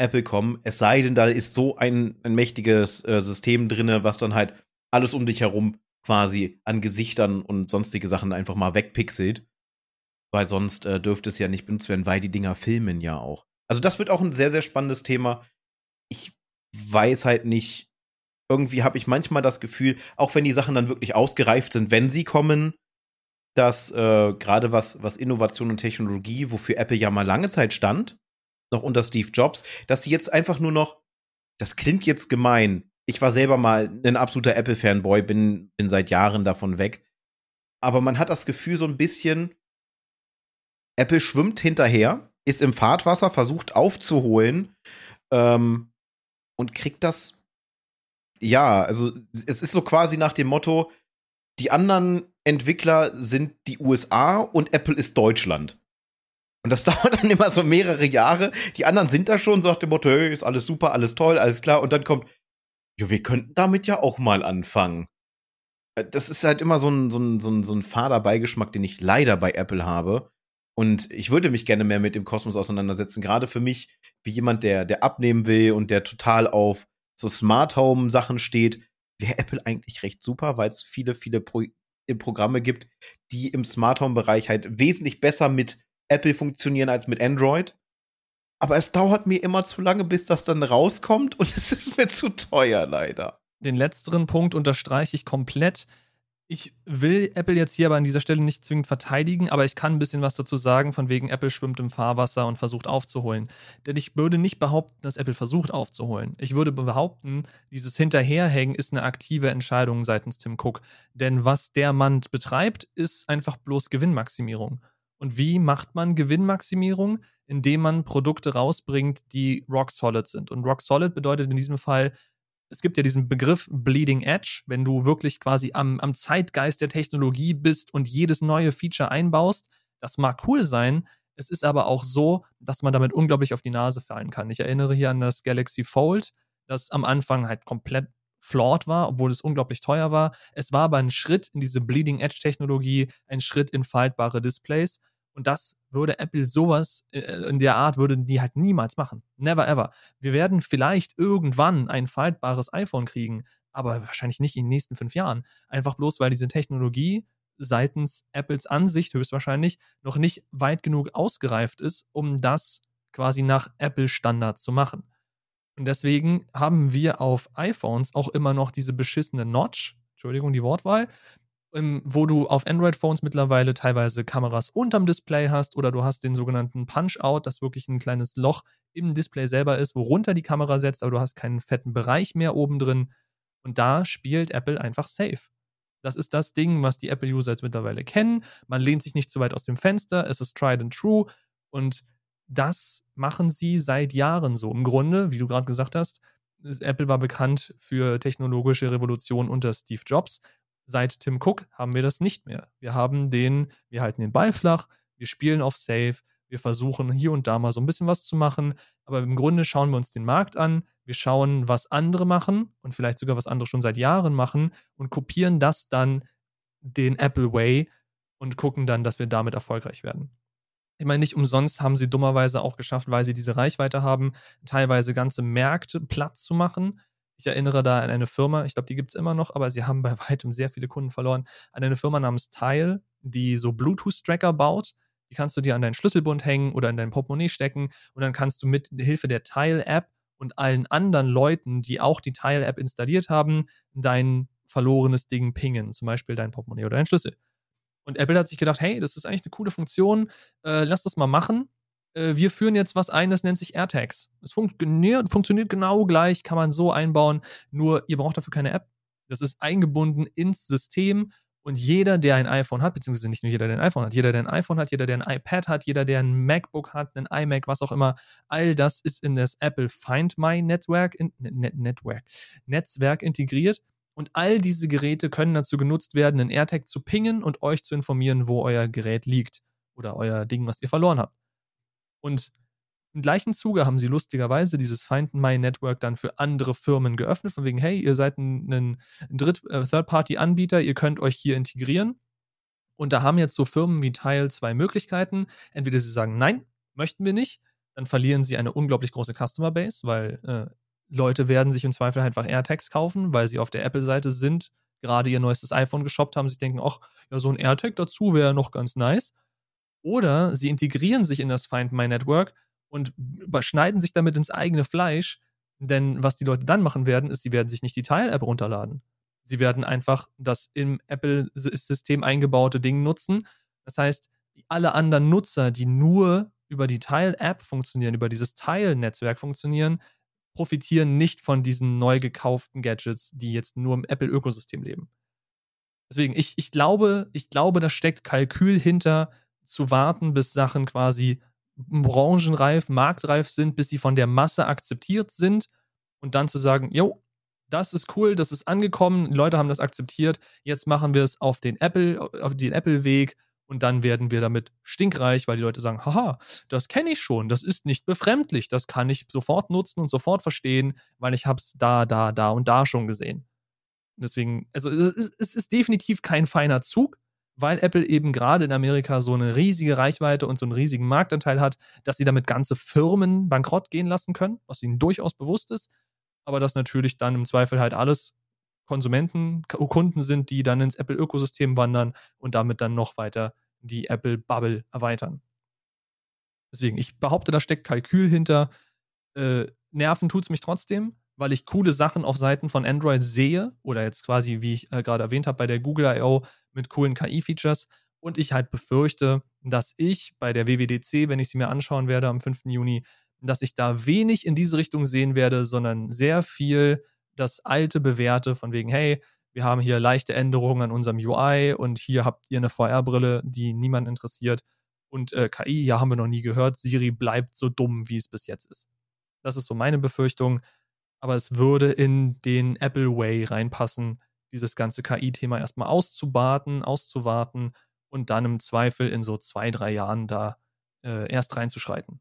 Apple kommen. Es sei denn, da ist so ein, ein mächtiges äh, System drin, was dann halt alles um dich herum quasi an Gesichtern und sonstige Sachen einfach mal wegpixelt. Weil sonst äh, dürfte es ja nicht benutzt werden, weil die Dinger filmen ja auch. Also, das wird auch ein sehr, sehr spannendes Thema. Ich weiß halt nicht. Irgendwie habe ich manchmal das Gefühl, auch wenn die Sachen dann wirklich ausgereift sind, wenn sie kommen, dass äh, gerade was, was Innovation und Technologie, wofür Apple ja mal lange Zeit stand, noch unter Steve Jobs, dass sie jetzt einfach nur noch, das klingt jetzt gemein. Ich war selber mal ein absoluter Apple-Fanboy, bin, bin seit Jahren davon weg. Aber man hat das Gefühl so ein bisschen, Apple schwimmt hinterher, ist im Fahrtwasser, versucht aufzuholen ähm, und kriegt das. Ja, also es ist so quasi nach dem Motto, die anderen Entwickler sind die USA und Apple ist Deutschland. Und das dauert dann immer so mehrere Jahre. Die anderen sind da schon, sagt dem Motto, hey, ist alles super, alles toll, alles klar. Und dann kommt, ja, wir könnten damit ja auch mal anfangen. Äh, das ist halt immer so ein, so ein, so ein, so ein fader Beigeschmack, den ich leider bei Apple habe. Und ich würde mich gerne mehr mit dem Kosmos auseinandersetzen. Gerade für mich, wie jemand, der, der abnehmen will und der total auf so Smart Home Sachen steht, wäre Apple eigentlich recht super, weil es viele, viele Pro Programme gibt, die im Smart Home Bereich halt wesentlich besser mit Apple funktionieren als mit Android. Aber es dauert mir immer zu lange, bis das dann rauskommt und es ist mir zu teuer, leider. Den letzteren Punkt unterstreiche ich komplett ich will Apple jetzt hier aber an dieser Stelle nicht zwingend verteidigen, aber ich kann ein bisschen was dazu sagen, von wegen Apple schwimmt im Fahrwasser und versucht aufzuholen. Denn ich würde nicht behaupten, dass Apple versucht aufzuholen. Ich würde behaupten, dieses Hinterherhängen ist eine aktive Entscheidung seitens Tim Cook. Denn was der Mann betreibt, ist einfach bloß Gewinnmaximierung. Und wie macht man Gewinnmaximierung? Indem man Produkte rausbringt, die rock solid sind. Und rock solid bedeutet in diesem Fall, es gibt ja diesen Begriff Bleeding Edge, wenn du wirklich quasi am, am Zeitgeist der Technologie bist und jedes neue Feature einbaust. Das mag cool sein, es ist aber auch so, dass man damit unglaublich auf die Nase fallen kann. Ich erinnere hier an das Galaxy Fold, das am Anfang halt komplett flawed war, obwohl es unglaublich teuer war. Es war aber ein Schritt in diese Bleeding Edge Technologie, ein Schritt in faltbare Displays. Und das würde Apple sowas äh, in der Art, würde die halt niemals machen. Never ever. Wir werden vielleicht irgendwann ein faltbares iPhone kriegen, aber wahrscheinlich nicht in den nächsten fünf Jahren. Einfach bloß, weil diese Technologie seitens Apples Ansicht höchstwahrscheinlich noch nicht weit genug ausgereift ist, um das quasi nach Apple-Standard zu machen. Und deswegen haben wir auf iPhones auch immer noch diese beschissene Notch, Entschuldigung die Wortwahl, wo du auf Android-Phones mittlerweile teilweise Kameras unterm Display hast oder du hast den sogenannten Punch-Out, das wirklich ein kleines Loch im Display selber ist, worunter die Kamera setzt, aber du hast keinen fetten Bereich mehr oben drin. Und da spielt Apple einfach safe. Das ist das Ding, was die Apple-User jetzt mittlerweile kennen. Man lehnt sich nicht zu weit aus dem Fenster, es ist tried and true. Und das machen sie seit Jahren so. Im Grunde, wie du gerade gesagt hast, Apple war bekannt für technologische Revolution unter Steve Jobs Seit Tim Cook haben wir das nicht mehr. Wir haben den, wir halten den Ball flach, wir spielen auf Safe, wir versuchen hier und da mal so ein bisschen was zu machen, aber im Grunde schauen wir uns den Markt an, wir schauen, was andere machen und vielleicht sogar was andere schon seit Jahren machen und kopieren das dann den Apple Way und gucken dann, dass wir damit erfolgreich werden. Ich meine, nicht umsonst haben sie dummerweise auch geschafft, weil sie diese Reichweite haben, teilweise ganze Märkte platt zu machen. Ich erinnere da an eine Firma, ich glaube, die gibt es immer noch, aber sie haben bei weitem sehr viele Kunden verloren, an eine Firma namens Tile, die so Bluetooth-Tracker baut. Die kannst du dir an deinen Schlüsselbund hängen oder in dein Portemonnaie stecken und dann kannst du mit Hilfe der Tile-App und allen anderen Leuten, die auch die Tile-App installiert haben, dein verlorenes Ding pingen, zum Beispiel dein Portemonnaie oder dein Schlüssel. Und Apple hat sich gedacht, hey, das ist eigentlich eine coole Funktion, äh, lass das mal machen äh, wir führen jetzt was ein, das nennt sich AirTags. Es funktioniert, funktioniert genau gleich, kann man so einbauen, nur ihr braucht dafür keine App. Das ist eingebunden ins System und jeder, der ein iPhone hat, beziehungsweise nicht nur jeder, der ein iPhone hat, jeder, der ein iPhone hat, jeder, der ein iPad hat, jeder, der ein MacBook hat, ein iMac, was auch immer, all das ist in das Apple Find My Network, in, Net, Network Netzwerk integriert. Und all diese Geräte können dazu genutzt werden, einen AirTag zu pingen und euch zu informieren, wo euer Gerät liegt oder euer Ding, was ihr verloren habt. Und im gleichen Zuge haben sie lustigerweise dieses Find My Network dann für andere Firmen geöffnet, von wegen, hey, ihr seid ein, ein Dritt, äh, Third-Party-Anbieter, ihr könnt euch hier integrieren. Und da haben jetzt so Firmen wie Tile zwei Möglichkeiten. Entweder sie sagen, nein, möchten wir nicht, dann verlieren sie eine unglaublich große Customer Base, weil äh, Leute werden sich im Zweifel einfach AirTags kaufen, weil sie auf der Apple-Seite sind, gerade ihr neuestes iPhone geshoppt haben, sich denken, ach, ja, so ein AirTag dazu wäre noch ganz nice. Oder sie integrieren sich in das Find My Network und überschneiden sich damit ins eigene Fleisch. Denn was die Leute dann machen werden, ist, sie werden sich nicht die Tile-App runterladen. Sie werden einfach das im Apple-System eingebaute Ding nutzen. Das heißt, alle anderen Nutzer, die nur über die Tile-App funktionieren, über dieses Tile-Netzwerk funktionieren, profitieren nicht von diesen neu gekauften Gadgets, die jetzt nur im Apple-Ökosystem leben. Deswegen, ich, ich glaube, ich glaube, da steckt Kalkül hinter, zu warten, bis Sachen quasi branchenreif, marktreif sind, bis sie von der Masse akzeptiert sind und dann zu sagen, jo, das ist cool, das ist angekommen, Leute haben das akzeptiert, jetzt machen wir es auf den Apple, auf den Apple-Weg und dann werden wir damit stinkreich, weil die Leute sagen, haha, das kenne ich schon, das ist nicht befremdlich, das kann ich sofort nutzen und sofort verstehen, weil ich habe es da, da, da und da schon gesehen. Deswegen, also es ist, es ist definitiv kein feiner Zug, weil Apple eben gerade in Amerika so eine riesige Reichweite und so einen riesigen Marktanteil hat, dass sie damit ganze Firmen bankrott gehen lassen können, was ihnen durchaus bewusst ist, aber dass natürlich dann im Zweifel halt alles Konsumenten, Kunden sind, die dann ins Apple-Ökosystem wandern und damit dann noch weiter die Apple-Bubble erweitern. Deswegen, ich behaupte, da steckt Kalkül hinter. Äh, nerven tut es mich trotzdem, weil ich coole Sachen auf Seiten von Android sehe oder jetzt quasi, wie ich äh, gerade erwähnt habe, bei der Google I.O. mit coolen KI-Features und ich halt befürchte, dass ich bei der WWDC, wenn ich sie mir anschauen werde am 5. Juni, dass ich da wenig in diese Richtung sehen werde, sondern sehr viel das alte bewährte von wegen, hey, wir haben hier leichte Änderungen an unserem UI und hier habt ihr eine VR-Brille, die niemand interessiert. Und äh, KI, ja, haben wir noch nie gehört. Siri bleibt so dumm, wie es bis jetzt ist. Das ist so meine Befürchtung. Aber es würde in den Apple Way reinpassen, dieses ganze KI-Thema erstmal auszubaten, auszuwarten und dann im Zweifel in so zwei, drei Jahren da äh, erst reinzuschreiten.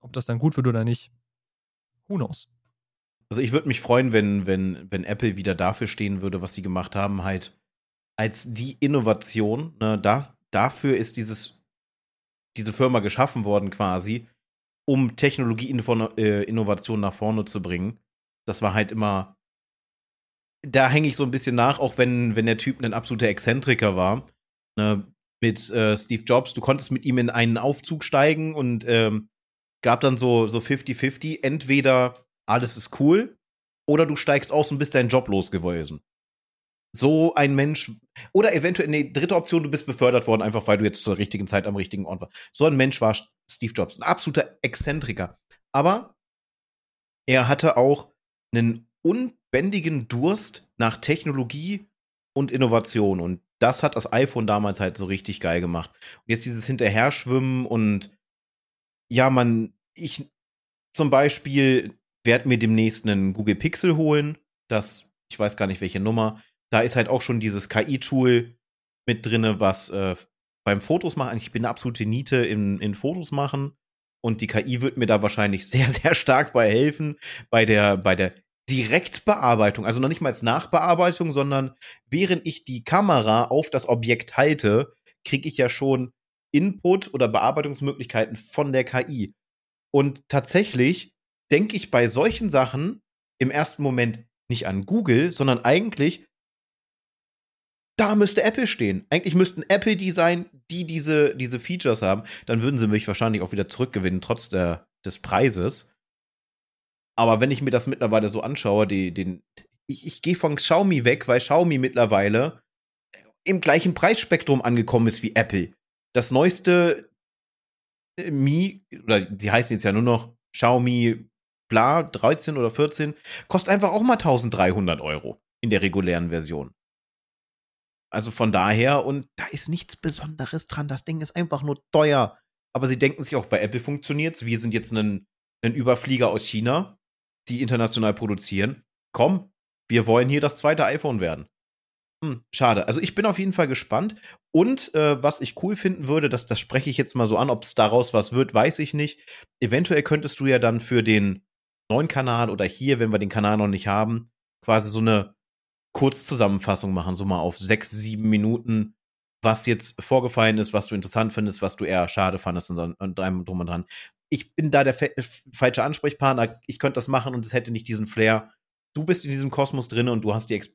Ob das dann gut wird oder nicht, who knows. Also ich würde mich freuen, wenn, wenn, wenn Apple wieder dafür stehen würde, was sie gemacht haben, halt als die Innovation. Ne, da, dafür ist dieses, diese Firma geschaffen worden quasi, um Technologie-Innovation nach vorne zu bringen. Das war halt immer. Da hänge ich so ein bisschen nach, auch wenn, wenn der Typ ein absoluter Exzentriker war. Ne, mit äh, Steve Jobs, du konntest mit ihm in einen Aufzug steigen und ähm, gab dann so 50-50. So Entweder alles ist cool, oder du steigst aus und bist deinen Job los gewesen. So ein Mensch, oder eventuell, nee, dritte Option, du bist befördert worden, einfach weil du jetzt zur richtigen Zeit am richtigen Ort warst. So ein Mensch war Steve Jobs, ein absoluter Exzentriker. Aber er hatte auch einen unbändigen Durst nach Technologie und Innovation. Und das hat das iPhone damals halt so richtig geil gemacht. Und jetzt dieses Hinterherschwimmen und ja, man, ich zum Beispiel werde mir demnächst einen Google Pixel holen. Das, ich weiß gar nicht welche Nummer. Da ist halt auch schon dieses KI-Tool mit drin, was äh, beim Fotos machen. Ich bin eine absolute Niete in, in Fotos machen. Und die KI wird mir da wahrscheinlich sehr, sehr stark bei helfen, bei der, bei der Direktbearbeitung, also noch nicht mal als Nachbearbeitung, sondern während ich die Kamera auf das Objekt halte, kriege ich ja schon Input oder Bearbeitungsmöglichkeiten von der KI. Und tatsächlich denke ich bei solchen Sachen im ersten Moment nicht an Google, sondern eigentlich, da müsste Apple stehen. Eigentlich müssten Apple die sein, die diese, diese Features haben. Dann würden sie mich wahrscheinlich auch wieder zurückgewinnen, trotz der, des Preises. Aber wenn ich mir das mittlerweile so anschaue, die, den, ich, ich gehe von Xiaomi weg, weil Xiaomi mittlerweile im gleichen Preisspektrum angekommen ist wie Apple. Das neueste äh, Mi, oder die heißen jetzt ja nur noch Xiaomi bla, 13 oder 14, kostet einfach auch mal 1300 Euro in der regulären Version. Also von daher, und da ist nichts Besonderes dran. Das Ding ist einfach nur teuer. Aber sie denken sich auch, bei Apple funktioniert es. Wir sind jetzt ein Überflieger aus China, die international produzieren. Komm, wir wollen hier das zweite iPhone werden. Hm, schade. Also ich bin auf jeden Fall gespannt. Und äh, was ich cool finden würde, das, das spreche ich jetzt mal so an, ob es daraus was wird, weiß ich nicht. Eventuell könntest du ja dann für den neuen Kanal oder hier, wenn wir den Kanal noch nicht haben, quasi so eine Kurzzusammenfassung machen, so mal auf sechs, sieben Minuten, was jetzt vorgefallen ist, was du interessant findest, was du eher schade fandest und, und drum und dran. Ich bin da der falsche Ansprechpartner. Ich könnte das machen und es hätte nicht diesen Flair. Du bist in diesem Kosmos drin und du hast die, Ex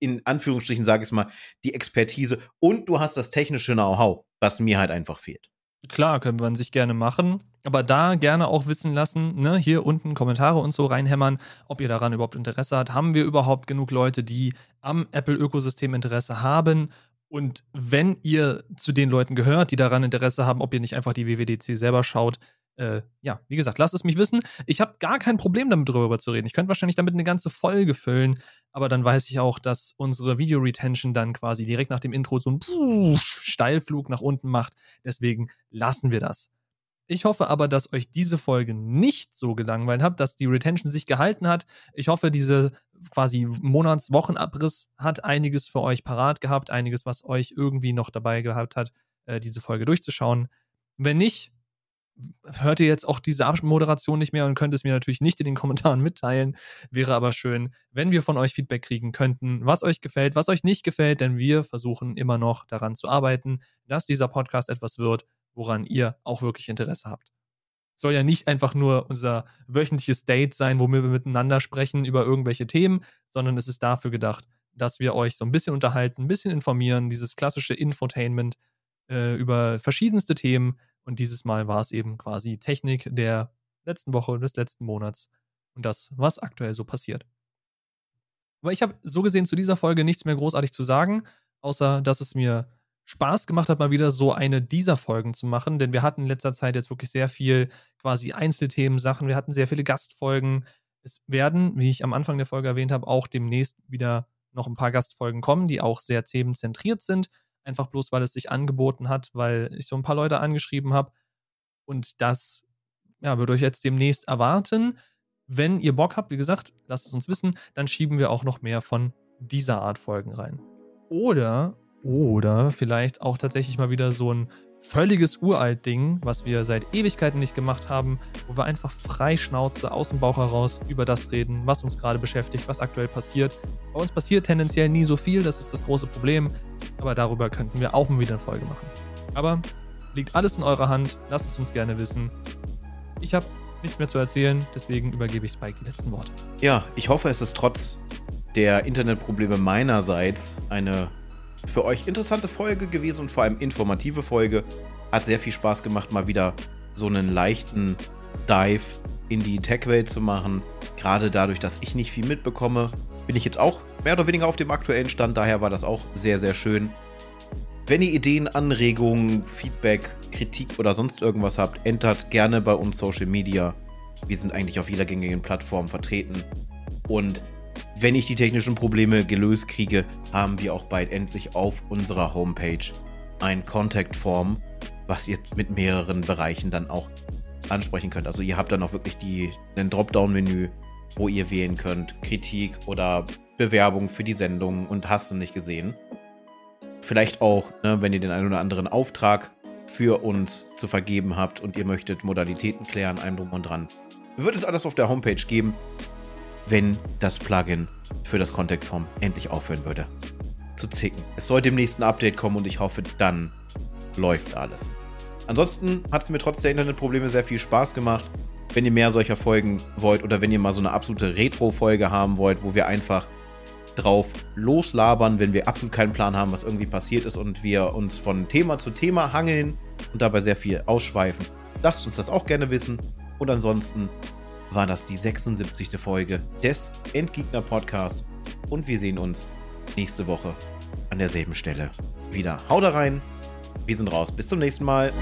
in Anführungsstrichen, sage ich es mal, die Expertise und du hast das technische Know-how, was mir halt einfach fehlt. Klar, können wir an sich gerne machen. Aber da gerne auch wissen lassen, ne, hier unten Kommentare und so reinhämmern, ob ihr daran überhaupt Interesse habt. Haben wir überhaupt genug Leute, die am Apple-Ökosystem Interesse haben? Und wenn ihr zu den Leuten gehört, die daran Interesse haben, ob ihr nicht einfach die WWDC selber schaut, äh, ja, wie gesagt, lasst es mich wissen. Ich habe gar kein Problem damit, darüber zu reden. Ich könnte wahrscheinlich damit eine ganze Folge füllen, aber dann weiß ich auch, dass unsere Video-Retention dann quasi direkt nach dem Intro so einen Steilflug nach unten macht. Deswegen lassen wir das. Ich hoffe aber, dass euch diese Folge nicht so gelangweilt hat, dass die Retention sich gehalten hat. Ich hoffe, diese quasi Monats-Wochenabriss hat einiges für euch parat gehabt, einiges, was euch irgendwie noch dabei gehabt hat, äh, diese Folge durchzuschauen. Wenn nicht, hört ihr jetzt auch diese Moderation nicht mehr und könnt es mir natürlich nicht in den Kommentaren mitteilen. Wäre aber schön, wenn wir von euch Feedback kriegen könnten, was euch gefällt, was euch nicht gefällt, denn wir versuchen immer noch daran zu arbeiten, dass dieser Podcast etwas wird, woran ihr auch wirklich Interesse habt. Soll ja nicht einfach nur unser wöchentliches Date sein, wo wir miteinander sprechen über irgendwelche Themen, sondern es ist dafür gedacht, dass wir euch so ein bisschen unterhalten, ein bisschen informieren, dieses klassische Infotainment äh, über verschiedenste Themen und dieses Mal war es eben quasi Technik der letzten Woche, des letzten Monats und das, was aktuell so passiert. Aber ich habe so gesehen zu dieser Folge nichts mehr großartig zu sagen, außer dass es mir Spaß gemacht hat, mal wieder so eine dieser Folgen zu machen, denn wir hatten in letzter Zeit jetzt wirklich sehr viel quasi Einzelthemen, Sachen, wir hatten sehr viele Gastfolgen. Es werden, wie ich am Anfang der Folge erwähnt habe, auch demnächst wieder noch ein paar Gastfolgen kommen, die auch sehr themenzentriert sind. Einfach bloß, weil es sich angeboten hat, weil ich so ein paar Leute angeschrieben habe. Und das ja, würde euch jetzt demnächst erwarten. Wenn ihr Bock habt, wie gesagt, lasst es uns wissen, dann schieben wir auch noch mehr von dieser Art Folgen rein. Oder, oder vielleicht auch tatsächlich mal wieder so ein völliges Uralt-Ding, was wir seit Ewigkeiten nicht gemacht haben, wo wir einfach frei Schnauze aus dem Bauch heraus über das reden, was uns gerade beschäftigt, was aktuell passiert. Bei uns passiert tendenziell nie so viel, das ist das große Problem, aber darüber könnten wir auch mal wieder eine Folge machen. Aber liegt alles in eurer Hand, lasst es uns gerne wissen. Ich habe nichts mehr zu erzählen, deswegen übergebe ich Spike die letzten Worte. Ja, ich hoffe, es ist trotz der Internetprobleme meinerseits eine für euch interessante Folge gewesen und vor allem informative Folge. Hat sehr viel Spaß gemacht, mal wieder so einen leichten Dive in die Tech-Welt zu machen. Gerade dadurch, dass ich nicht viel mitbekomme, bin ich jetzt auch mehr oder weniger auf dem aktuellen Stand. Daher war das auch sehr, sehr schön. Wenn ihr Ideen, Anregungen, Feedback, Kritik oder sonst irgendwas habt, entert gerne bei uns Social Media. Wir sind eigentlich auf jeder gängigen Plattform vertreten. Und wenn ich die technischen Probleme gelöst kriege, haben wir auch bald endlich auf unserer Homepage ein Contact Form, was ihr mit mehreren Bereichen dann auch ansprechen könnt. Also ihr habt dann auch wirklich die, ein Dropdown-Menü, wo ihr wählen könnt, Kritik oder Bewerbung für die Sendung und hast du nicht gesehen. Vielleicht auch, ne, wenn ihr den einen oder anderen Auftrag für uns zu vergeben habt und ihr möchtet Modalitäten klären, einem drum und dran. Wird es alles auf der Homepage geben wenn das Plugin für das Contact Form endlich aufhören würde zu zicken. Es soll dem nächsten Update kommen und ich hoffe, dann läuft alles. Ansonsten hat es mir trotz der Internetprobleme sehr viel Spaß gemacht. Wenn ihr mehr solcher Folgen wollt oder wenn ihr mal so eine absolute Retro-Folge haben wollt, wo wir einfach drauf loslabern, wenn wir absolut keinen Plan haben, was irgendwie passiert ist und wir uns von Thema zu Thema hangeln und dabei sehr viel ausschweifen, lasst uns das auch gerne wissen. Und ansonsten war das die 76. Folge des Endgegner Podcast und wir sehen uns nächste Woche an derselben Stelle wieder. Haut rein, wir sind raus. Bis zum nächsten Mal.